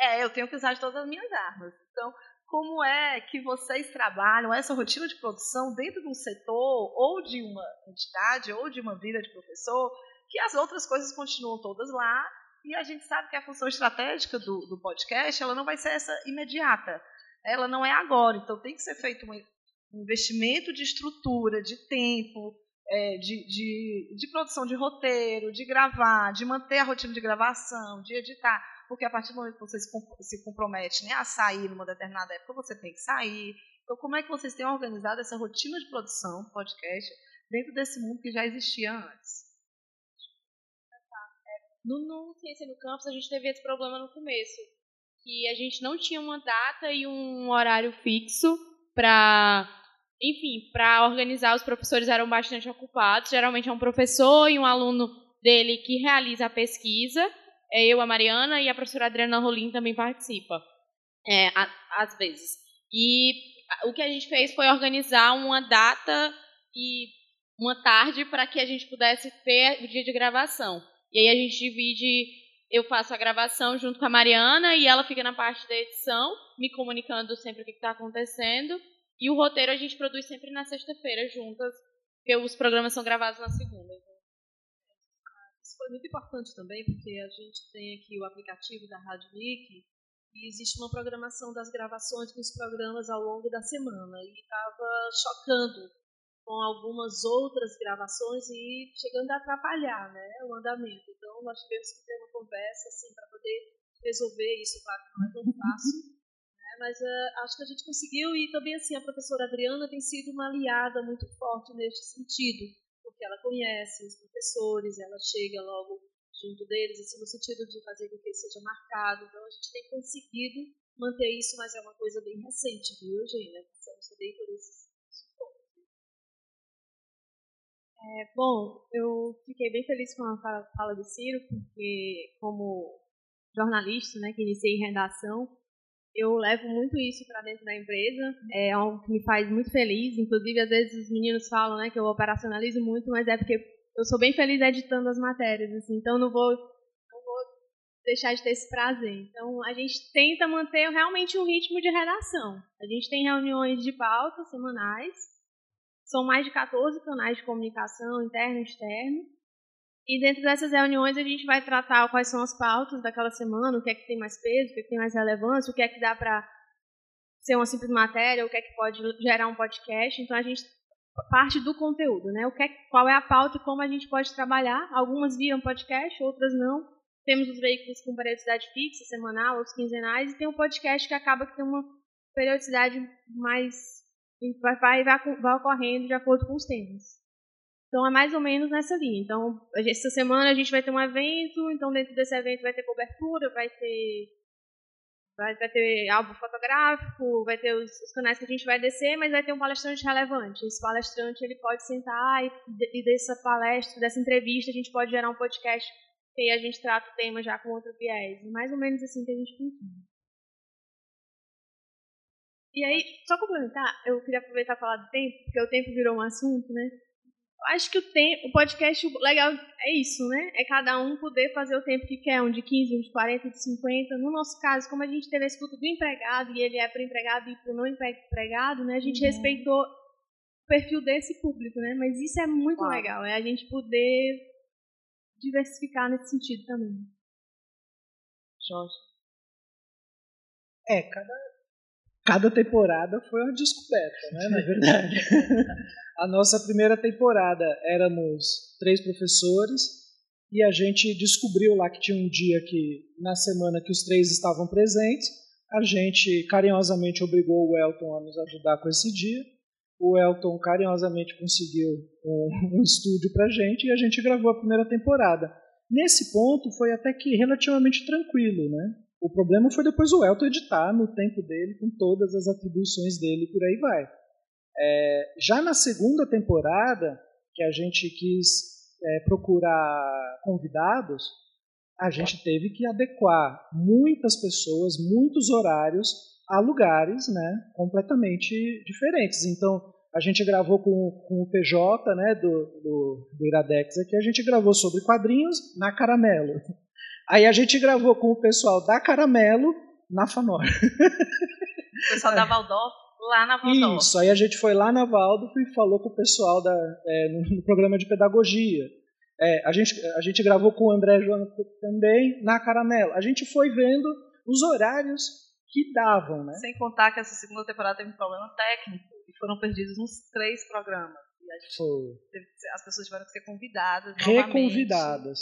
é, eu tenho que usar de todas as minhas armas. Então, como é que vocês trabalham essa rotina de produção dentro de um setor, ou de uma entidade, ou de uma vida de professor, que as outras coisas continuam todas lá, e a gente sabe que a função estratégica do, do podcast ela não vai ser essa imediata. Ela não é agora. Então tem que ser feito um investimento de estrutura, de tempo, é, de, de, de produção de roteiro, de gravar, de manter a rotina de gravação, de editar. Porque a partir do momento que você se compromete né, a sair numa determinada época, você tem que sair. Então, como é que vocês têm organizado essa rotina de produção podcast dentro desse mundo que já existia antes? No, no Ciência no Campus, a gente teve esse problema no começo, que a gente não tinha uma data e um horário fixo para, enfim, para organizar. Os professores eram bastante ocupados. Geralmente é um professor e um aluno dele que realiza a pesquisa. É eu, a Mariana, e a professora Adriana Rolim também participa, é, às vezes. E o que a gente fez foi organizar uma data e uma tarde para que a gente pudesse ter o dia de gravação. E aí a gente divide, eu faço a gravação junto com a Mariana e ela fica na parte da edição, me comunicando sempre o que está acontecendo. E o roteiro a gente produz sempre na sexta-feira juntas, porque os programas são gravados na segunda. Então. Isso foi muito importante também, porque a gente tem aqui o aplicativo da Rádio Nick e existe uma programação das gravações dos programas ao longo da semana. E estava chocando com algumas outras gravações e chegando a atrapalhar né, o andamento. Então, nós tivemos que ter uma conversa assim, para poder resolver isso. Claro que não é tão fácil, né, mas uh, acho que a gente conseguiu. E também assim, a professora Adriana tem sido uma aliada muito forte neste sentido, porque ela conhece os professores, ela chega logo junto deles, assim, no sentido de fazer com que seja marcado. Então, a gente tem conseguido manter isso, mas é uma coisa bem recente, viu, Eugênia? Passamos também por esses É, bom, eu fiquei bem feliz com a fala do Ciro, porque como jornalista, né, que iniciei redação, eu levo muito isso para dentro da empresa, é algo que me faz muito feliz, inclusive às vezes os meninos falam, né, que eu operacionalizo muito, mas é porque eu sou bem feliz editando as matérias, assim, então não vou, não vou deixar de ter esse prazer. Então a gente tenta manter realmente um ritmo de redação. A gente tem reuniões de pauta semanais, são mais de 14 canais de comunicação, interno e externo. E dentro dessas reuniões a gente vai tratar quais são as pautas daquela semana, o que é que tem mais peso, o que é que tem mais relevância, o que é que dá para ser uma simples matéria, o que é que pode gerar um podcast. Então a gente parte do conteúdo, né? O que é, qual é a pauta e como a gente pode trabalhar. Algumas viram podcast, outras não. Temos os veículos com periodicidade fixa, semanal, outros quinzenais, e tem um podcast que acaba que tem uma periodicidade mais vai, vai, vai, ocorrendo de acordo com os temas. Então é mais ou menos nessa linha. Então, essa semana a gente vai ter um evento, então dentro desse evento vai ter cobertura, vai ter vai, vai ter álbum fotográfico, vai ter os, os, canais que a gente vai descer, mas vai ter um palestrante relevante. Esse palestrante ele pode sentar e, e dessa palestra, dessa entrevista, a gente pode gerar um podcast aí a gente trata o tema já com outro viés. Mais ou menos assim que a gente funciona. E aí, só complementar, eu queria aproveitar e falar do tempo, porque o tempo virou um assunto, né? acho que o tempo, o podcast legal é isso, né? É cada um poder fazer o tempo que quer, um de 15, um de 40, um de 50. No nosso caso, como a gente teve a escuta do empregado e ele é para empregado e para não empregado, né? A gente uhum. respeitou o perfil desse público, né? Mas isso é muito legal, é a gente poder diversificar nesse sentido também. Jorge. É, cada, cada temporada foi uma descoberta, né? Na [laughs] verdade. A nossa primeira temporada éramos três professores e a gente descobriu lá que tinha um dia que, na semana que os três estavam presentes, a gente carinhosamente obrigou o Elton a nos ajudar com esse dia. O Elton carinhosamente conseguiu um, [laughs] um estúdio para a gente e a gente gravou a primeira temporada. Nesse ponto foi até que relativamente tranquilo, né? O problema foi depois o Elton editar no tempo dele, com todas as atribuições dele, por aí vai. É, já na segunda temporada, que a gente quis é, procurar convidados, a gente teve que adequar muitas pessoas, muitos horários a lugares né, completamente diferentes. Então, a gente gravou com, com o PJ né, do, do, do Iradex aqui, a gente gravou sobre quadrinhos na Caramelo. Aí a gente gravou com o pessoal da Caramelo na Fanor. O pessoal da Valdorf Lá na Valdorf. Isso, aí a gente foi lá na Waldorf e falou com o pessoal da, é, no, programa de pedagogia. É, a, gente, a gente gravou com o André Joana também na Caramelo. A gente foi vendo os horários que davam, né? Sem contar que essa segunda temporada teve um problema técnico e foram perdidos uns três programas. Teve, as pessoas tiveram que ser convidadas Reconvidadas.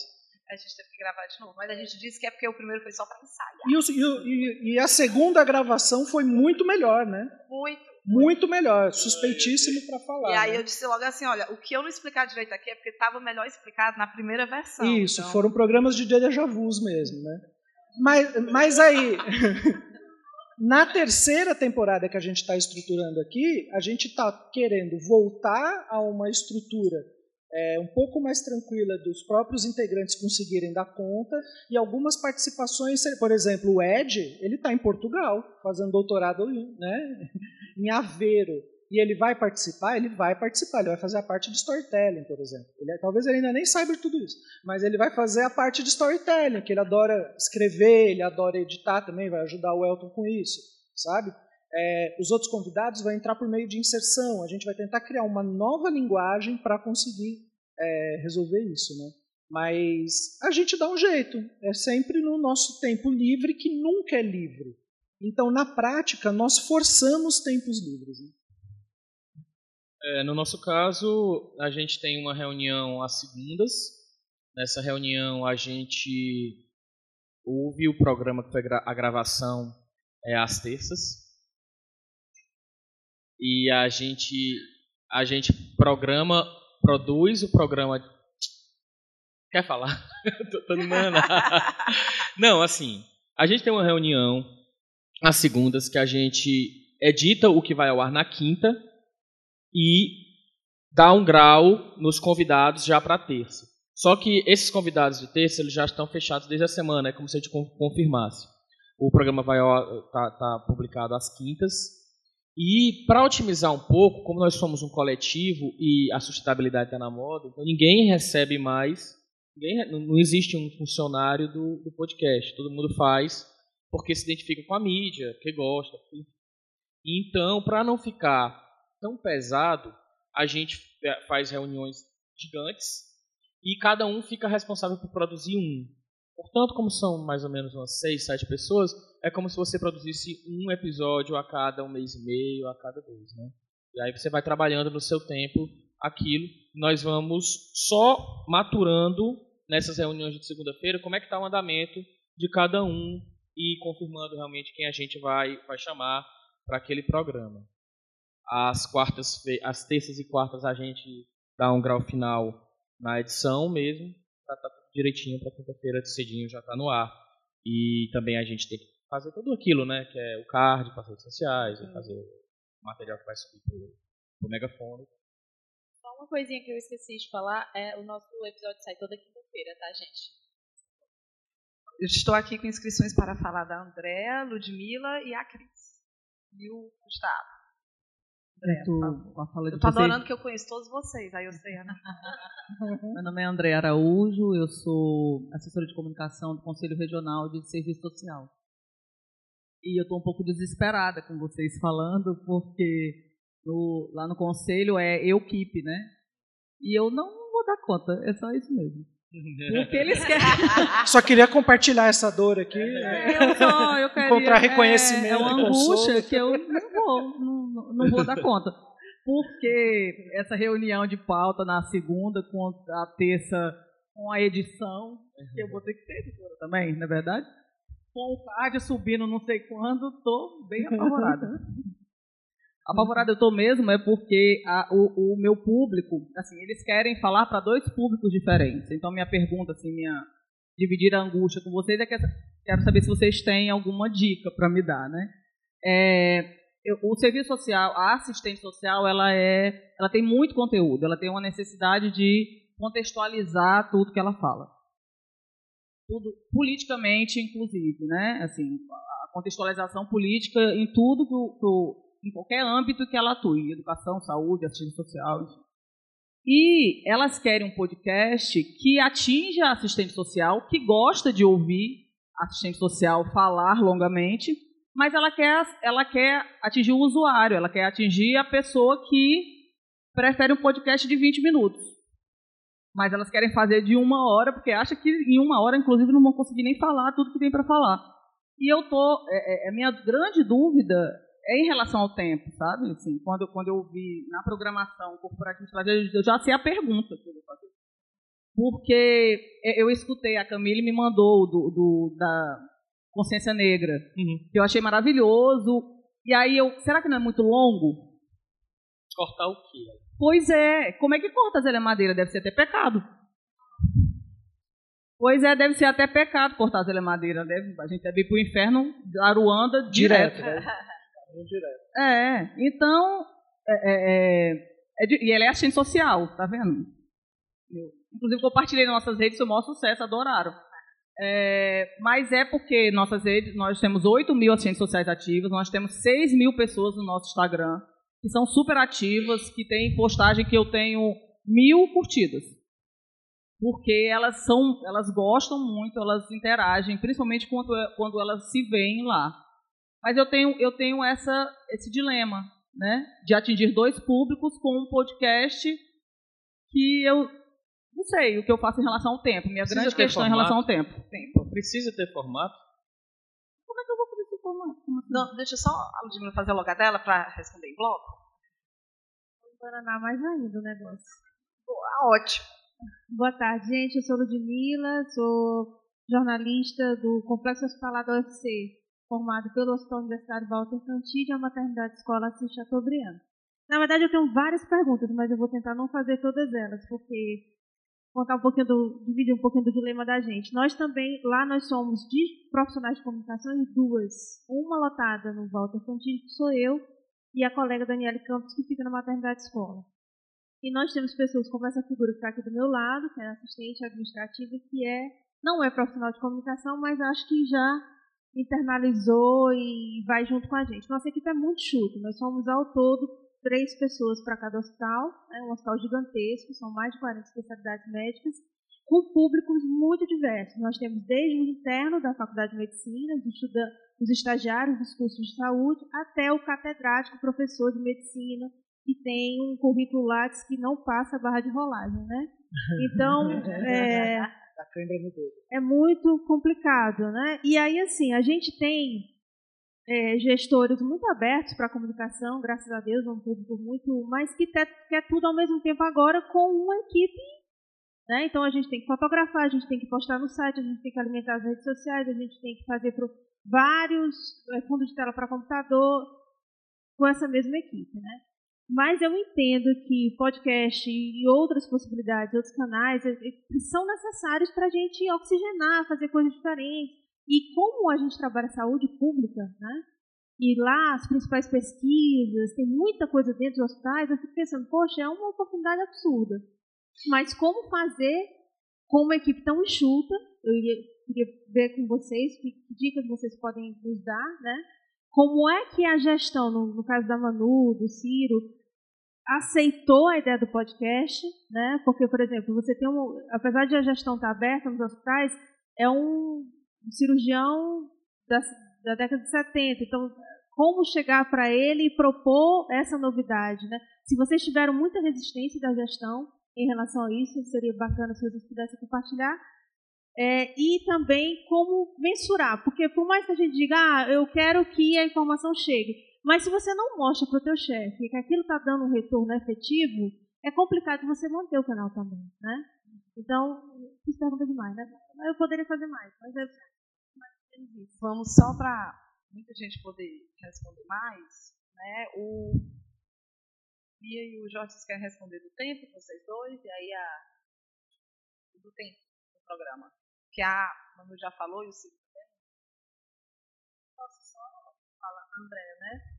A gente teve que gravar de novo. Mas a gente disse que é porque o primeiro foi só para ensaiar. E, o, e, e, a segunda gravação foi muito melhor, né? Muito. Muito melhor, suspeitíssimo para falar. E aí né? eu disse logo assim, olha, o que eu não explicar direito aqui é porque estava melhor explicado na primeira versão. Isso, então... foram programas de déjà vus mesmo, né? Mas, mas aí, [laughs] na terceira temporada que a gente está estruturando aqui, a gente está querendo voltar a uma estrutura é, um pouco mais tranquila dos próprios integrantes conseguirem dar conta e algumas participações, por exemplo, o Ed, ele está em Portugal fazendo doutorado né, [laughs] em Aveiro e ele vai participar, ele vai participar, ele vai fazer a parte de storytelling, por exemplo. Ele, talvez ele ainda nem saiba tudo isso, mas ele vai fazer a parte de storytelling, que ele adora escrever, ele adora editar também, vai ajudar o Elton com isso, sabe? É, os outros convidados vão entrar por meio de inserção. A gente vai tentar criar uma nova linguagem para conseguir é, resolver isso, né? Mas a gente dá um jeito. É sempre no nosso tempo livre, que nunca é livre. Então, na prática, nós forçamos tempos livres. Né? É, no nosso caso, a gente tem uma reunião às segundas. Nessa reunião, a gente ouve o programa que foi a gravação é, às terças e a gente a gente programa, produz o programa. Quer falar? [laughs] tô, tô [laughs] Não, assim, a gente tem uma reunião às segundas que a gente edita o que vai ao ar na quinta e dá um grau nos convidados já para terça. Só que esses convidados de terça eles já estão fechados desde a semana, é como se a gente confirmasse. O programa vai tá, tá publicado às quintas e para otimizar um pouco, como nós somos um coletivo e a sustentabilidade está na moda, então ninguém recebe mais, ninguém, não existe um funcionário do, do, podcast. Todo mundo faz porque se identifica com a mídia, porque gosta. Então, para não ficar tão pesado, a gente faz reuniões gigantes e cada um fica responsável por produzir um. Portanto, como são mais ou menos umas seis, sete pessoas, é como se você produzisse um episódio a cada um mês e meio, a cada dois, né? E aí você vai trabalhando no seu tempo aquilo. Nós vamos só maturando nessas reuniões de segunda-feira como é que está o andamento de cada um e confirmando realmente quem a gente vai, vai chamar para aquele programa. As quartas, as terças e quartas a gente dá um grau final na edição mesmo, estar tá tudo direitinho para quinta-feira cedinho já está no ar. E também a gente tem que fazer tudo aquilo, né? Que é o card para as redes sociais, uhum. fazer o material que vai subir para o megafone. Só uma coisinha que eu esqueci de falar, é o nosso episódio sai toda quinta-feira, tá, gente? Eu estou aqui com inscrições para falar da Andréa, Ludmilla e a Cris. E o Gustavo. Com a fala de Eu tô vocês. adorando que eu conheço todos vocês, aí eu sei, né? Meu nome é André Araújo, eu sou assessora de comunicação do Conselho Regional de Serviço Social. E eu estou um pouco desesperada com vocês falando, porque no- lá no Conselho é eu-keep, né? E eu não vou dar conta, é só isso mesmo. Porque eles querem. [laughs] Só queria compartilhar essa dor aqui. Eu só, eu [laughs] queria, Encontrar reconhecimento É, é uma angústia que eu não vou, não, não- vou dar conta. Porque essa reunião de pauta na segunda, com a terça, com a edição, que eu vou ter que ter editora também, não é verdade? Com o card subindo não sei quando, estou bem [laughs] apavorada. Apavorada eu estou mesmo é porque a- o, o meu público, assim, eles querem falar para dois públicos diferentes. Então, minha pergunta, assim, minha dividir a angústia com vocês é que quero saber se vocês têm alguma dica para me dar, né? É, eu- o serviço social, a assistente social, ela é, ela tem muito conteúdo, ela tem uma necessidade de contextualizar tudo que ela fala, tudo politicamente, inclusive, né? Assim, a contextualização política em tudo que, em qualquer âmbito que ela atue, educação, saúde, assistência social, enfim. E elas querem um podcast que atinja a assistente social, que gosta de ouvir a assistente social falar longamente, mas ela quer, ela quer atingir o usuário, ela quer atingir a pessoa que prefere um podcast de 20 minutos. Mas elas querem fazer de uma hora, porque acha que em uma hora, inclusive, não vão conseguir nem falar tudo que tem para falar. E eu tô, é, é, a minha grande dúvida é em relação ao tempo, sabe? Assim, quando, quando eu vi na programação corporativa eu já sei a pergunta que eu vou fazer. Porque é, eu escutei, a Camille me mandou do, do- da Consciência Negra, que eu achei maravilhoso. E aí eu, será que não é muito longo? Cortar o quê? Pois é, como é que corta a Zélia Madeira? Deve ser até pecado. Pois é, deve ser até pecado cortar a Zélia Madeira. Deve, a gente deve ir para o inferno, Aruanda, direto. Direto, né? [laughs] Direto. É, então, é, é, é, é e ela é assistente social, tá vendo? Eu, inclusive, compartilhei nas nossas redes, foi o maior sucesso, adoraram. É, mas é porque nossas redes, nós temos 8 mil assistentes sociais ativos, nós temos 6 mil pessoas no nosso Instagram, que são super ativas, que tem postagem que eu tenho mil curtidas. Porque elas são, elas gostam muito, elas interagem, principalmente quando, quando elas se veem lá. Mas eu tenho, eu tenho essa, esse dilema, né? De atingir dois públicos com um podcast que eu não sei o que eu faço em relação ao tempo. Minha Precisa grande questão em relação ao tempo. Tempo. Precisa ter formato? Não, deixa só a Ludmilla fazer a logadela para responder em bloco. Paraná mais ainda o negócio. Ah, ótimo. Boa tarde, gente. Eu sou Ludmilla, sou jornalista do Complexo Hospitalar da UFC, formado pelo Hospital Universitário Walter Cantilho e a Maternidade Escola Assis Chateaubriand. Na verdade, eu tenho várias perguntas, mas eu vou tentar não fazer todas elas, porque contar um pouquinho do, dividir um pouquinho do dilema da gente. Nós também, lá nós somos de profissionais de comunicação duas. Uma lotada no Walter Cantilho, que sou eu, e a colega Daniele Campos, que fica na Maternidade Escola. E nós temos pessoas como essa figura que está aqui do meu lado, que é assistente administrativa, que é não é profissional de comunicação, mas acho que já internalizou e vai junto com a gente. Nossa equipe é muito chuta, nós somos ao todo três pessoas para cada hospital, é um hospital gigantesco, são mais de 40 especialidades médicas, com públicos muito diversos. Nós temos desde o interno da Faculdade de Medicina, os, estuda- os estagiários dos cursos de saúde, até o catedrático, professor de medicina, que tem um currículo Lattes que não passa a barra de rolagem, né? [laughs] Então, é, é muito complicado, né? E aí, assim, a gente tem é, gestores muito abertos para a comunicação, graças a Deus, um público muito, mas que quer, quer tudo ao mesmo tempo agora com uma equipe. Né? Então a gente tem que fotografar, a gente tem que postar no site, a gente tem que alimentar as redes sociais, a gente tem que fazer pro, vários é, fundos de tela para computador com essa mesma equipe. Né? Mas eu entendo que podcast e outras possibilidades, outros canais, eh, eh, são necessários para a gente oxigenar, fazer coisas diferentes. E como a gente trabalha saúde pública, né? E lá as principais pesquisas, tem muita coisa dentro dos hospitais, eu fico pensando, poxa, é uma oportunidade absurda. Mas como fazer com uma equipe tão enxuta? Eu queria ver com vocês que dicas vocês podem nos dar, né? como é que a gestão, no, no caso da Manu, do Ciro, aceitou a ideia do podcast, né? Porque, por exemplo, você tem um, apesar de a gestão estar aberta nos hospitais, é um cirurgião da, da década de 70, então como chegar para ele e propor essa novidade, né? Se vocês tiveram muita resistência da gestão em relação a isso, seria bacana se vocês pudessem compartilhar. É, e também como mensurar, porque por mais que a gente diga, ah, eu quero que a informação chegue, mas se você não mostra para o teu chefe que aquilo está dando um retorno efetivo, é complicado você manter o canal também, né? Então, fiz pergunta demais, né? Eu poderia fazer mais, mas é Vamos só para muita gente poder responder mais, né? O Bia e o Jorge, querem responder do tempo, vocês dois, e aí a do tempo do programa. Que a Manu já falou e o Ciro também. Posso só falar, André, né?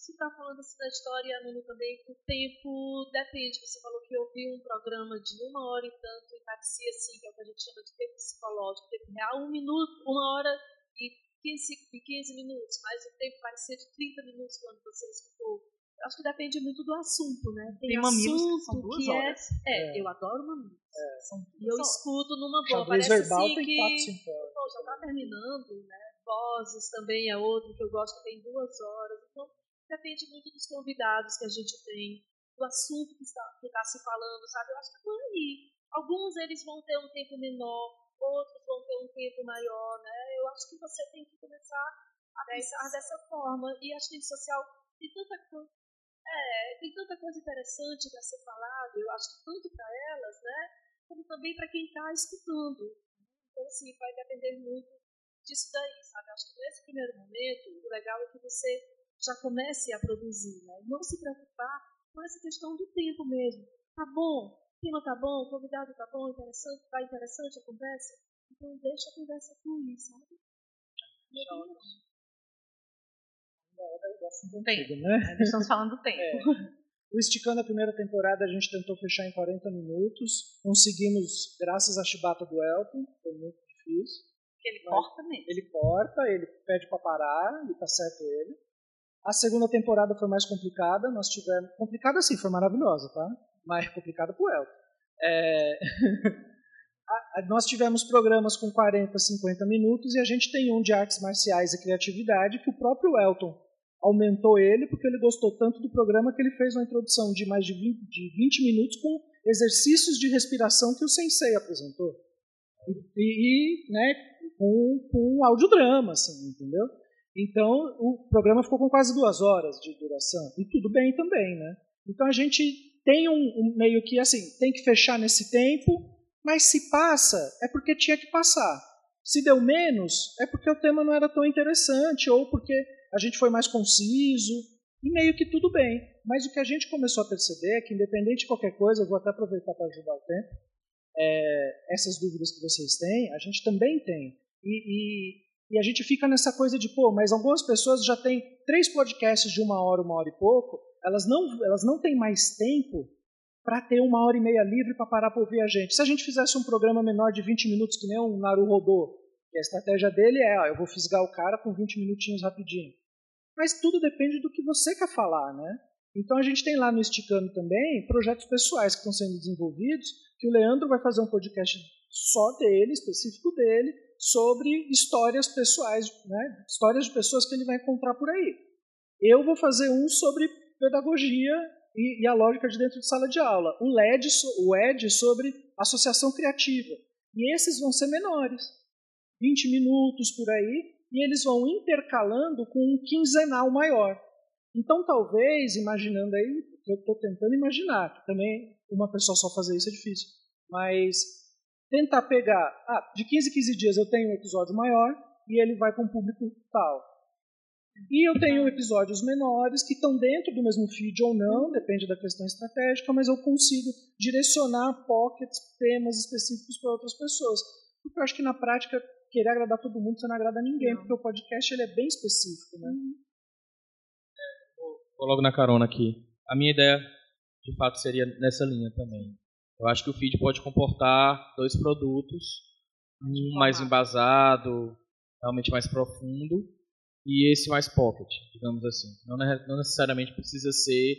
Se está falando assim da história, a Manu também, o tempo depende. Você falou que ouviu um programa de uma hora e tanto, e parecia assim, que é o que a gente chama de tempo psicológico, tempo real, um minuto, uma hora e 15, 15 minutos, mas o tempo parecia de 30 minutos quando você escutou. Eu acho que depende muito do assunto, né? Tem, Tem assunto que são duas que é horas. É, é, eu adoro mamilos. É, são e eu horas. escuto numa boa. Xadrez Parece verbal assim tem que. 4, 5 horas. Pô, já tá terminando, né? Vozes também é outro que eu gosto que tem duas horas. Então, depende muito dos convidados que a gente tem, do assunto que está, que está se falando, sabe? Eu acho que é por aí. Alguns eles vão ter um tempo menor, outros vão ter um tempo maior, né? Eu acho que você tem que começar a pensar dessa forma. E a assistente social tem tanta coisa. É, tem tanta coisa interessante para ser falado, eu acho que tanto para elas, né, como também para quem está escutando. Então, assim, vai depender muito disso daí, sabe? Eu acho que nesse primeiro momento, o legal é que você já comece a produzir, né? Não se preocupar com essa questão do tempo mesmo. Tá bom, o tema tá bom, o convidado tá bom, interessante, tá interessante a conversa? Então deixa a conversa fluir, sabe? Do tempo, né? Estamos falando do [laughs] tempo. É. O Esticando a primeira temporada a gente tentou fechar em 40 minutos. Conseguimos, graças à chibata do Elton, foi muito difícil. Porque ele corta mesmo. Ele corta, ele pede para parar, e tá certo ele. A segunda temporada foi mais complicada, nós tivemos. Complicada assim, foi maravilhosa, tá? Mas complicada pro Elton. É... [laughs] nós tivemos programas com 40, 50 minutos e a gente tem um de artes marciais e criatividade que o próprio Elton aumentou ele porque ele gostou tanto do programa que ele fez uma introdução de mais de 20, de 20 minutos com exercícios de respiração que o sensei apresentou. E, e né, com, com um audiodrama, assim, entendeu? Então, o programa ficou com quase duas horas de duração. E tudo bem também, né? Então, a gente tem um, um meio que, assim, tem que fechar nesse tempo, mas se passa, é porque tinha que passar. Se deu menos, é porque o tema não era tão interessante, ou porque a gente foi mais conciso, e meio que tudo bem. Mas o que a gente começou a perceber é que, independente de qualquer coisa, eu vou até aproveitar para ajudar o tempo, é, essas dúvidas que vocês têm, a gente também tem. E, e, e, a gente fica nessa coisa de, pô, mas algumas pessoas já têm três podcasts de uma hora, uma hora e pouco, elas não, elas não têm mais tempo para ter uma hora e meia livre para parar para ouvir a gente. Se a gente fizesse um programa menor de 20 minutos, que nem um Naru rodou, que a estratégia dele é, ó, eu vou fisgar o cara com 20 minutinhos rapidinho. Mas tudo depende do que você quer falar, né? Então a gente tem lá no Esticando também projetos pessoais que estão sendo desenvolvidos, que o Leandro vai fazer um podcast só dele, específico dele, sobre histórias pessoais, né? histórias de pessoas que ele vai encontrar por aí. Eu vou fazer um sobre pedagogia e, e a lógica de dentro de sala de aula. O LED, o ED sobre associação criativa. E esses vão ser menores, 20 minutos por aí, e eles vão intercalando com um quinzenal maior. Então, talvez, imaginando aí, eu estou tentando imaginar, também uma pessoa só fazer isso é difícil, mas tentar pegar, ah, de 15 em 15 dias eu tenho um episódio maior e ele vai com o público tal. E eu tenho episódios menores que estão dentro do mesmo feed ou não, depende da questão estratégica, mas eu consigo direcionar pockets, temas específicos para outras pessoas. Porque eu acho que na prática, querer agradar todo mundo, você não agrada ninguém, porque o podcast ele é bem específico. Né? Vou logo na carona aqui. A minha ideia, de fato, seria nessa linha também. Eu acho que o feed pode comportar dois produtos, um mais embasado, realmente mais profundo, e esse mais pocket, digamos assim. Não, não necessariamente precisa ser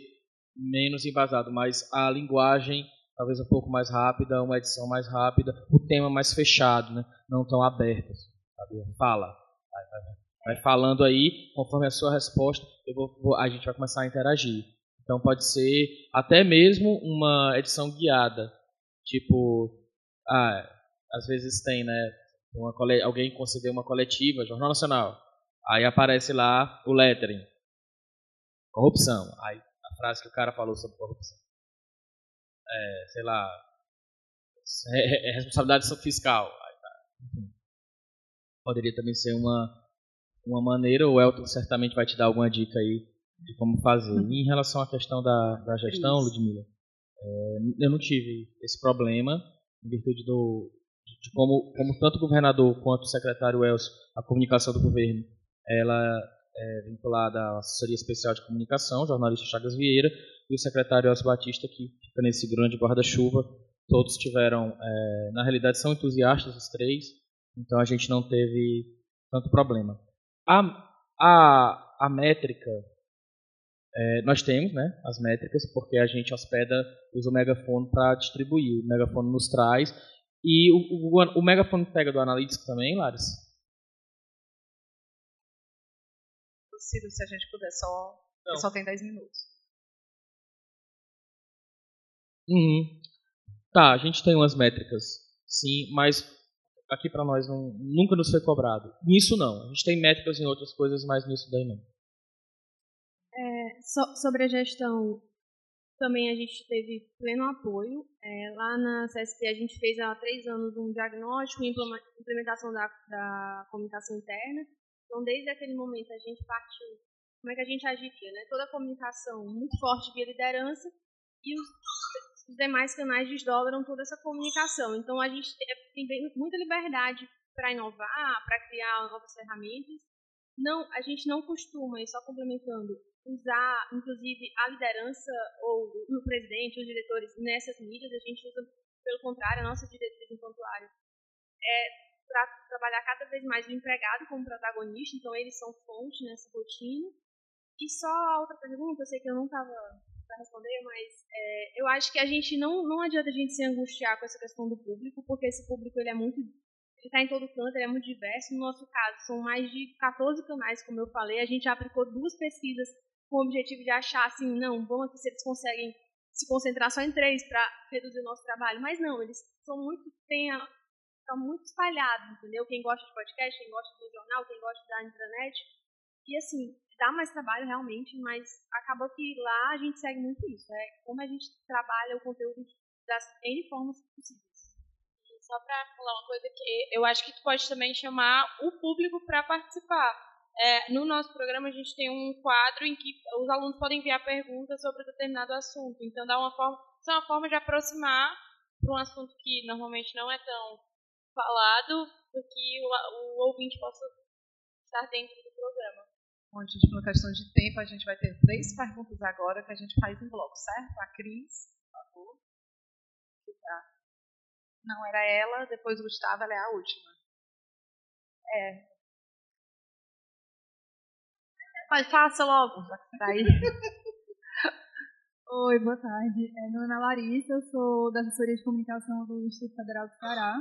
menos embasado, mas a linguagem talvez um pouco mais rápida, uma edição mais rápida, o tema mais fechado, né? não tão aberto. Sabe? Fala, vai, vai, vai, falando aí, conforme a sua resposta, vou, vou, a gente vai começar a interagir. Então pode ser até mesmo uma edição guiada, tipo, ah, às vezes tem, né? Uma, alguém concedeu uma coletiva, Jornal Nacional, aí aparece lá o lettering, corrupção. Aí a frase que o cara falou sobre corrupção é, sei lá, é, é responsabilidade fiscal. Tá. Poderia também ser uma, uma maneira, o Elton certamente vai te dar alguma dica aí de como fazer. E em relação à questão da, da gestão, Ludmila, é, eu não tive esse problema, em virtude do, de como, como tanto o governador quanto o secretário Elcio, a comunicação do governo, ela é vinculada à assessoria especial de comunicação, jornalista Chagas Vieira, e o secretário Elcio Batista, que fica nesse grande guarda-chuva. Todos tiveram, é, na realidade, são entusiastas os três, então a gente não teve tanto problema. A, a, a métrica, é, nós temos né, as métricas, porque a gente hospeda, usa o megafone para distribuir. O megafone nos traz. E o, o, o megafone pega do Analytics também, Laris? Ciro, se a gente puder só. Só tem 10 minutos. Uhum. Tá, a gente tem umas métricas, sim, mas aqui para nós não, nunca nos foi cobrado. Nisso não. A gente tem métricas em outras coisas, mas nisso daí não. É, so, sobre a gestão, também a gente teve pleno apoio. É, lá na CSP a gente fez há três anos um diagnóstico e implementação da, da comunicação interna. Então, desde aquele momento a gente partiu como é que a gente agiria, né? Toda a comunicação muito forte via liderança e os os demais canais desdobram toda essa comunicação. Então, a gente tem muita liberdade para inovar, para criar novas ferramentas. Não, a gente não costuma, e só complementando, usar, inclusive, a liderança ou o presidente, os diretores nessas mídias. A gente usa, pelo contrário, a nossa diretriz enquanto área é para trabalhar cada vez mais o empregado como protagonista. Então, eles são fonte nessa rotina. E só a outra pergunta, eu sei que eu não estava para responder, mas é, eu acho que a gente não, não adianta a gente se angustiar com essa questão do público, porque esse público ele é muito ele está em todo canto, ele é muito diverso. No nosso caso, são mais de 14 canais, como eu falei. A gente aplicou duas pesquisas com o objetivo de achar assim, não, vamos ver se eles conseguem se concentrar só em três para reduzir o nosso trabalho. Mas não, eles são muito, têm estão muito espalhados, entendeu? Quem gosta de podcast, quem gosta do jornal, quem gosta da intranet. E assim, dá mais trabalho realmente, mas acaba que lá a gente segue muito isso. É como a gente trabalha o conteúdo das N formas possíveis. Só para falar uma coisa que eu acho que tu pode também chamar o público para participar. É, no nosso programa a gente tem um quadro em que os alunos podem enviar perguntas sobre determinado assunto. Então dá uma forma, é uma forma de aproximar para um assunto que normalmente não é tão falado, para que o, o ouvinte possa estar dentro do programa. Bom, gente, por questão de tempo, a gente vai ter três perguntas agora que a gente faz em bloco, certo? A Cris, por favor. Não, era ela, depois o Gustavo, ela é a última. É. Mas faça logo, daí. [laughs] Oi, boa tarde. É, meu nome é Larissa, eu sou da assessoria de comunicação do Instituto Federal do Ceará.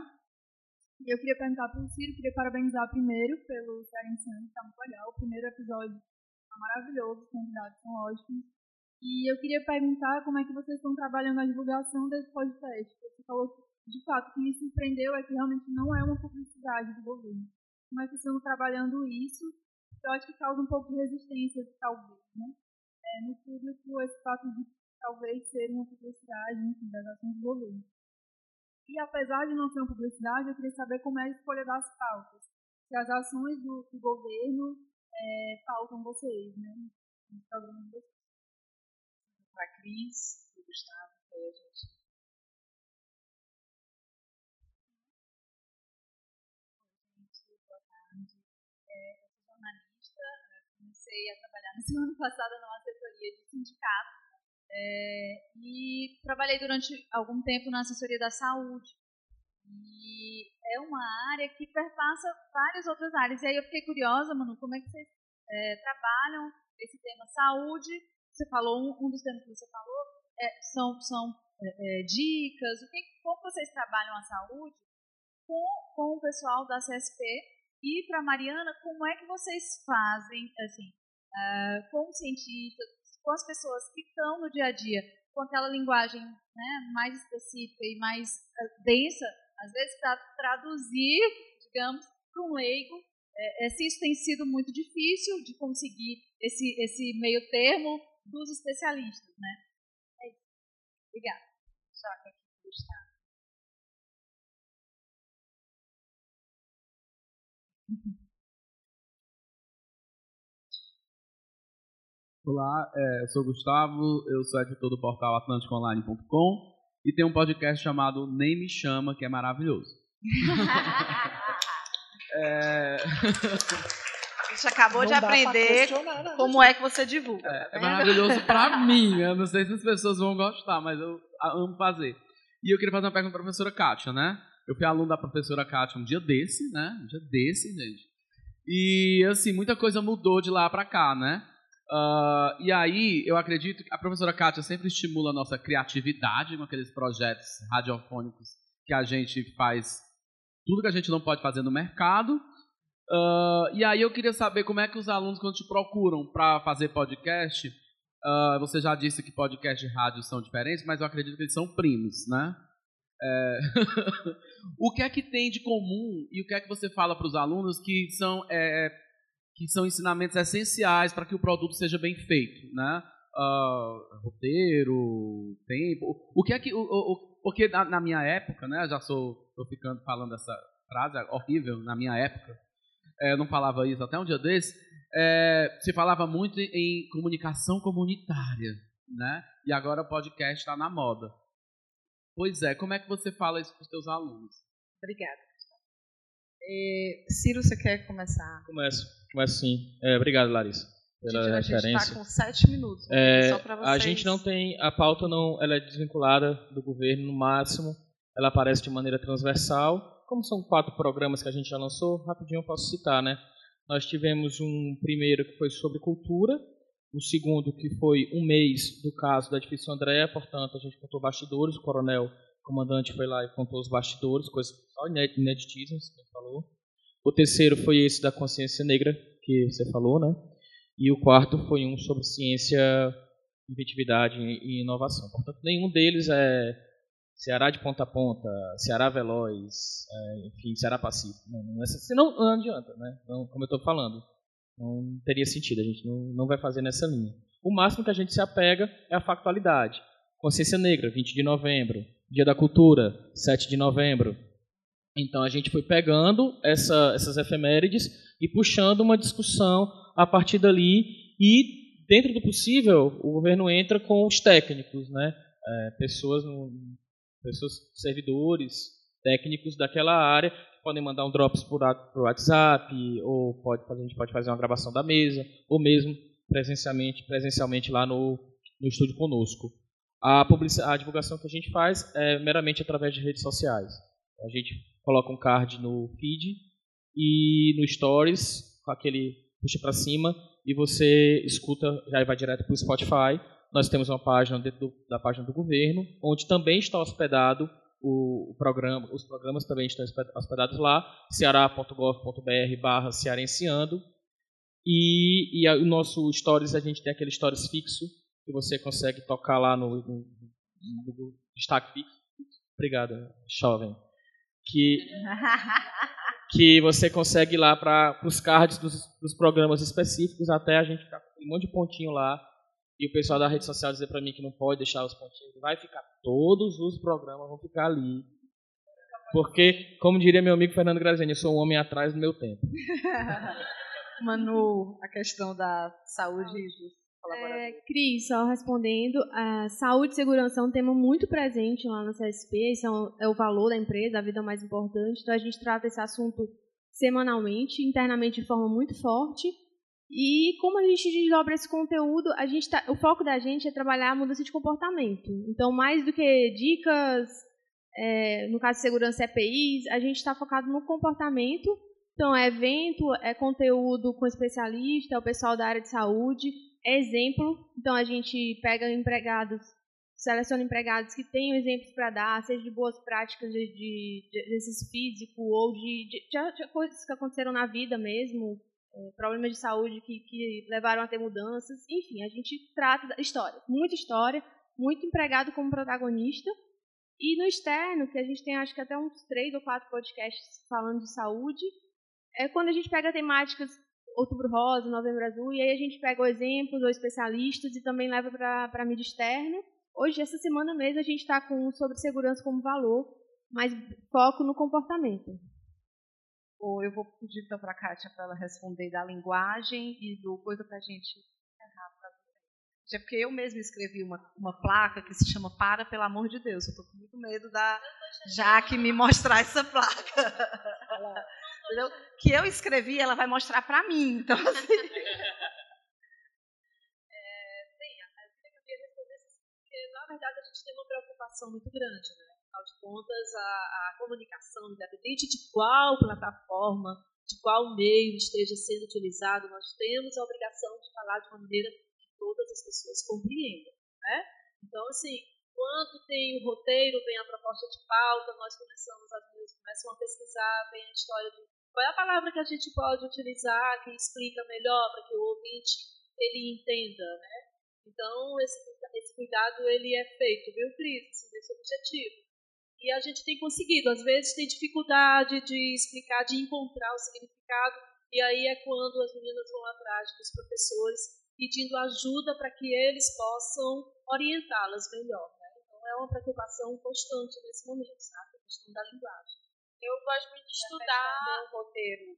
E eu queria perguntar para o Ciro, queria parabenizar primeiro pelo Cearense, está muito legal. O primeiro episódio está maravilhoso, os convidados são ótimos. E eu queria perguntar como é que vocês estão trabalhando na divulgação desse podcast. Você falou que, de fato, o que me surpreendeu é que realmente não é uma publicidade do governo. Como é que vocês estão trabalhando isso? Eu acho que causa um pouco de resistência, talvez, né? É, no público, esse fato de talvez ser uma publicidade, enfim, das ações do governo. E apesar de não ser uma publicidade, eu queria saber como é a escolha das pautas. Se as ações do, do governo é, pautam vocês, né? No programa de vocês. Para a Cris e Gustavo, aí a gente. Comecei a trabalhar no [laughs] ano passado numa assessoria de sindicato é, e trabalhei durante algum tempo na assessoria da saúde. E é uma área que perpassa várias outras áreas. E aí eu fiquei curiosa, Manu, como é que vocês é, trabalham esse tema saúde. Você falou, um, um dos temas que você falou é, são, são é, é dicas, o que, como vocês trabalham a saúde com, com o pessoal da CSP e para Mariana, como é que vocês fazem, assim, uh, com os cientistas, com as pessoas que estão no dia a dia, com aquela linguagem né, mais específica e mais uh, densa, às vezes para traduzir, digamos, para um leigo, é, é, isso tem sido muito difícil de conseguir esse, esse meio termo dos especialistas, né? É isso. Obrigada. Choca aqui, Gustavo. Olá, é, eu sou Gustavo, eu sou editor do portal atlanticoonline.com e tem um podcast chamado Nem Me Chama, que é maravilhoso. [laughs] é... A gente acabou não de aprender como é que você divulga. É, tá é maravilhoso para [laughs] mim. Eu não sei se as pessoas vão gostar, mas eu amo fazer. E eu queria fazer uma pergunta para a professora Kátia, né? Eu fui aluno da professora Kátia um dia desse, né? Um dia desse, gente. E, assim, muita coisa mudou de lá para cá, né? Uh, e aí, eu acredito que a professora Kátia sempre estimula a nossa criatividade com aqueles projetos radiofônicos que a gente faz tudo que a gente não pode fazer no mercado. Uh, e aí eu queria saber como é que os alunos, quando te procuram para fazer podcast, uh, você já disse que podcast e rádio são diferentes, mas eu acredito que eles são primos, né? É... [laughs] o que é que tem de comum e o que é que você fala para os alunos que são, é, que são ensinamentos essenciais para que o produto seja bem feito, né? Uh, roteiro, tempo. O que é que. O, o, porque na, na, minha época, né? Já sou. Estou ficando falando essa frase horrível na minha época. É, eu não falava isso até um dia desse. É, se falava muito em, em comunicação comunitária, né? E agora o podcast está na moda. Pois é, como é que você fala isso para os seus alunos? Obrigada. É, Ciro, você quer começar? Começo, começo sim. É, obrigado, Larissa, pela gente, referência. A gente está com sete minutos. É, só para vocês. A gente não tem, a pauta não, ela é desvinculada do governo no máximo, ela aparece de maneira transversal. Como são quatro programas que a gente já lançou, rapidinho eu posso citar, né? Nós tivemos um primeiro que foi sobre cultura, o segundo, que foi um mês do caso da Edifício André, portanto, a gente contou bastidores, o coronel comandante foi lá e contou os bastidores, coisas só ineditíssimas, que ele falou. O terceiro foi esse da consciência negra, que você falou, né? E o quarto foi um sobre ciência, inventividade e inovação. Portanto, nenhum deles é Ceará de ponta a ponta, Ceará veloz, é, enfim, Ceará pacífico. Não, não, é, senão não adianta, né? Não, como eu estou falando. Não teria sentido, a gente não, não vai fazer nessa linha. O máximo que a gente se apega é a factualidade. Consciência Negra, 20 de novembro. Dia da Cultura, 7 de novembro. Então a gente foi pegando essa, essas efemérides e puxando uma discussão a partir dali e, dentro do possível, o governo entra com os técnicos, né? É, pessoas, pessoas, servidores técnicos daquela área podem mandar um drops por, por WhatsApp, ou pode, a gente pode fazer uma gravação da mesa, ou mesmo presencialmente, presencialmente lá no, no estúdio conosco. A, a divulgação que a gente faz é meramente através de redes sociais. A gente coloca um card no feed e no Stories, com aquele puxa para cima, e você escuta, já vai direto para o Spotify. Nós temos uma página dentro do, da página do governo, onde também está hospedado o, o programa, os programas também estão hospedados lá, ceará.gov.br barra cearenciando. E, e a, o nosso Stories, a gente tem aquele Stories fixo, que você consegue tocar lá no, no, no destaque fixo. Obrigado, jovem. Que, que você consegue ir lá para os cards dos, dos, programas específicos, até a gente ficar com um monte de pontinho lá e o pessoal da rede social dizer para mim que não pode deixar os pontinhos, vai ficar todos os programas vão ficar ali. Porque, como diria meu amigo Fernando Graziani, eu sou um homem atrás do meu tempo. [laughs] Manu, a questão da saúde dos é, Cris, só respondendo, a saúde e segurança é um tema muito presente lá no CSP, isso é, um, é o valor da empresa, a vida mais importante, então a gente trata esse assunto semanalmente, internamente de forma muito forte, e como a gente desdobra esse conteúdo, a gente tá, o foco da gente é trabalhar a mudança de comportamento. Então, mais do que dicas, é, no caso de segurança EPIs, a gente está focado no comportamento, Então, é evento, é conteúdo com especialista, é o pessoal da área de saúde, é exemplo. Então, a gente pega empregados, seleciona empregados que tenham exemplos para dar, seja de boas práticas de, de, de exercício físico ou de, de, de, coisas que aconteceram na vida mesmo, é, problemas de saúde que, que levaram a ter mudanças. Enfim, a gente trata da história, muita história, muito empregado como protagonista. E no externo, que a gente tem acho que até uns três ou quatro podcasts falando de saúde, é quando a gente pega temáticas Outubro Rosa, Novembro Azul, e aí a gente pega exemplos ou especialistas e também leva para a mídia externa. Hoje, essa semana mesmo, a gente está com sobre segurança como valor, mas foco no comportamento. Ou eu vou pedir então para a Kátia para ela responder da linguagem e do coisa para a gente encerrar É porque eu mesma escrevi uma, uma placa que se chama Para, pelo amor de Deus. Eu estou com muito medo da Jaque me mostrar essa placa. Entendeu? Que eu escrevi, ela vai mostrar para mim. Então, assim. [laughs] É, bem, eu queria responder porque, na verdade, a gente tem uma preocupação muito grande, né? Afinal de contas, a, a comunicação, independente de qual plataforma, de qual meio esteja sendo utilizado, nós temos a obrigação de falar de uma maneira que todas as pessoas compreendam. Né? Então, assim, quando tem o roteiro, vem a proposta de pauta, nós começamos, as começam a pesquisar, vem a história de qual é a palavra que a gente pode utilizar que explica melhor para que o ouvinte ele entenda, né? Então, esse, esse cuidado ele é feito, viu, Cris? Desse objetivo. E a gente tem conseguido. Às vezes tem dificuldade de explicar, de encontrar o significado, e aí é quando as meninas vão atrás dos professores pedindo ajuda para que eles possam orientá-las melhor. Né? Então, é uma preocupação constante nesse momento, sabe? A questão da linguagem. Eu gosto muito de estudar. O roteiro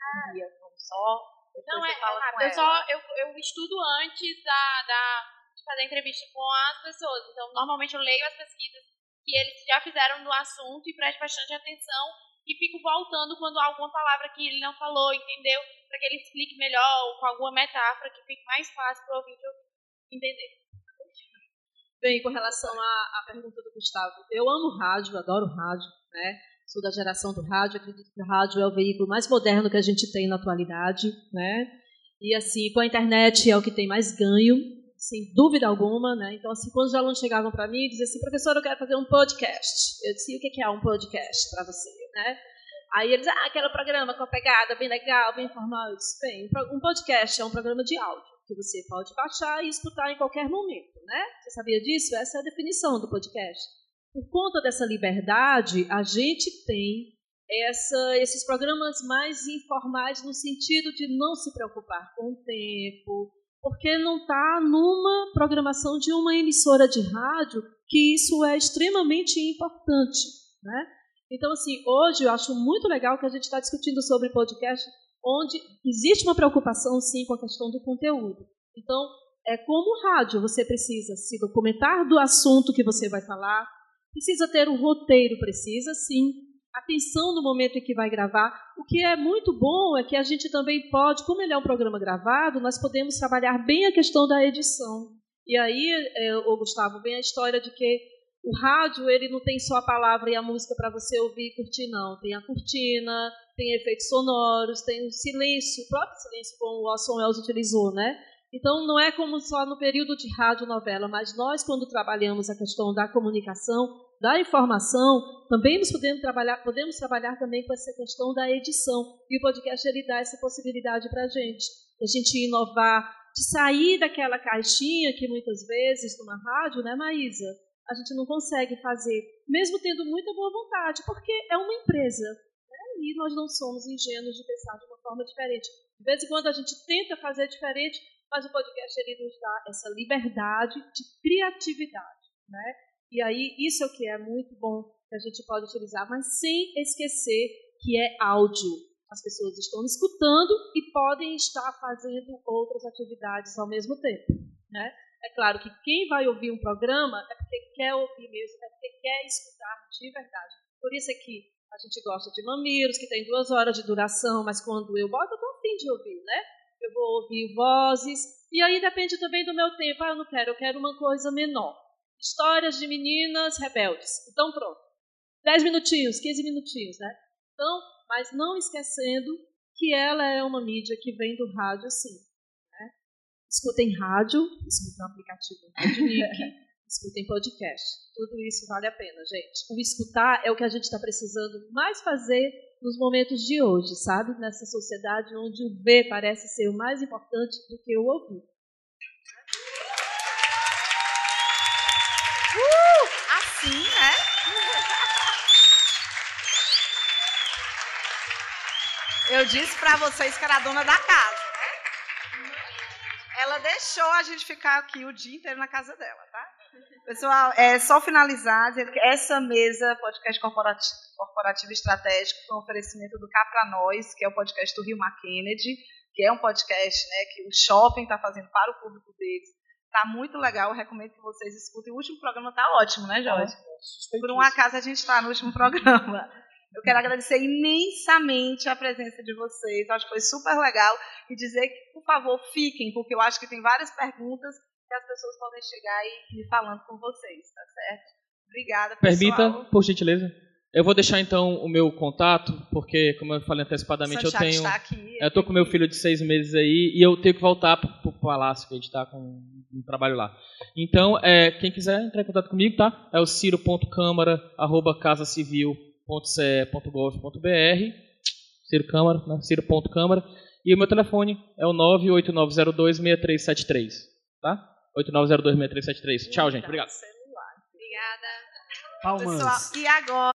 ah. só. Não, é, é eu só eu, eu estudo antes da, da, de fazer entrevista com as pessoas. Então, normalmente eu leio as pesquisas que eles já fizeram no assunto e presto bastante atenção e fico voltando quando há alguma palavra que ele não falou, entendeu? Para que ele explique melhor ou com alguma metáfora que fique mais fácil para o ouvinte entender. Bem, com relação à, à pergunta do Gustavo, eu amo rádio, adoro rádio, né? Sou da geração do rádio, acredito que o rádio é o veículo mais moderno que a gente tem na atualidade, né? E assim, com a internet é o que tem mais ganho, sem dúvida alguma, né? Então, assim, quando os alunos chegavam para mim e diziam assim, professor, eu quero fazer um podcast. Eu disse, o que é um podcast para você, né? Aí eles, ah, aquele programa com a pegada bem legal, bem informal. Eu disse, bem, um podcast é um programa de áudio que você pode baixar e escutar em qualquer momento, né? Você sabia disso? Essa é a definição do podcast. Por conta dessa liberdade, a gente tem essa, esses programas mais informais no sentido de não se preocupar com o tempo, porque não está numa programação de uma emissora de rádio que isso é extremamente importante, né? Então, assim, hoje eu acho muito legal que a gente está discutindo sobre podcast, onde existe uma preocupação, sim, com a questão do conteúdo. Então, é como rádio, você precisa se documentar do assunto que você vai falar, Precisa ter um roteiro, precisa sim. Atenção no momento em que vai gravar. O que é muito bom é que a gente também pode, como ele é um programa gravado, nós podemos trabalhar bem a questão da edição. E aí, é, Gustavo, vem a história de que o rádio ele não tem só a palavra e a música para você ouvir e curtir, não. Tem a cortina, tem efeitos sonoros, tem o silêncio, o próprio silêncio, como o Orson Welles utilizou, né? Então, não é como só no período de rádio novela, mas nós, quando trabalhamos a questão da comunicação, da informação, também nos podemos trabalhar, podemos trabalhar também com essa questão da edição. E o podcast ele dá essa possibilidade para a gente, a gente inovar, de sair daquela caixinha que muitas vezes, numa rádio, né, Maísa, a gente não consegue fazer, mesmo tendo muita boa vontade, porque é uma empresa. Né, e nós não somos ingênuos de pensar de uma forma diferente. De vez em quando a gente tenta fazer diferente, mas o podcast ele nos dá essa liberdade de criatividade, né? E aí isso é o que é muito bom que a gente pode utilizar, mas sem esquecer que é áudio. As pessoas estão escutando e podem estar fazendo outras atividades ao mesmo tempo, né? É claro que quem vai ouvir um programa é porque quer ouvir mesmo, é porque quer escutar de verdade. Por isso é que a gente gosta de Mamilos, que tem duas horas de duração, mas quando eu boto, eu estou afim de ouvir, né? Eu vou ouvir vozes, e aí depende também do meu tempo. Ah, eu não quero, eu quero uma coisa menor. Histórias de meninas rebeldes. Então, pronto. 10 minutinhos, 15 minutinhos, né? Então, mas não esquecendo que ela é uma mídia que vem do rádio, sim. Né? Escutem rádio, escutem o aplicativo Rádio Nick, [laughs] escutem podcast. Tudo isso vale a pena, gente. O escutar é o que a gente está precisando mais fazer nos momentos de hoje, sabe? Nessa sociedade onde o ver parece ser o mais importante do que o ouvir. Uh, assim, né? Eu disse para vocês que era a dona da casa, né? Ela deixou a gente ficar aqui o dia inteiro na casa dela, tá? Pessoal, é só finalizar dizendo que essa mesa, podcast corporativo, corporativo estratégico, foi um oferecimento do Cá Pra Nós, que é o podcast do Rio Kennedy, que é um podcast né, que o shopping está fazendo para o público deles. Está muito legal, recomendo que vocês escutem. O último programa está ótimo, né, Jorge? Por um acaso a gente está no último [laughs] programa. Eu quero agradecer imensamente a presença de vocês. Eu acho que foi super legal. E dizer que, por favor, fiquem, porque eu acho que tem várias perguntas que as pessoas podem chegar e ir falando com vocês, tá certo? Obrigada, pessoal. Permita, por gentileza. Eu vou deixar então o meu contato, porque, como eu falei antecipadamente, eu tenho. Está aqui, eu estou com meu filho de seis meses aí e eu tenho que voltar para o palácio, que a gente está com um trabalho lá. Então, é, quem quiser entrar em contato comigo, tá? É o ciro.câmara.casa.civil.ce.gov.br Ciro Câmara, né? Ciro.câmara. E o meu telefone é o 989026373, tá? 89026373. Tchau, gente. Obrigado. Obrigada. Palmas. Pessoal, e agora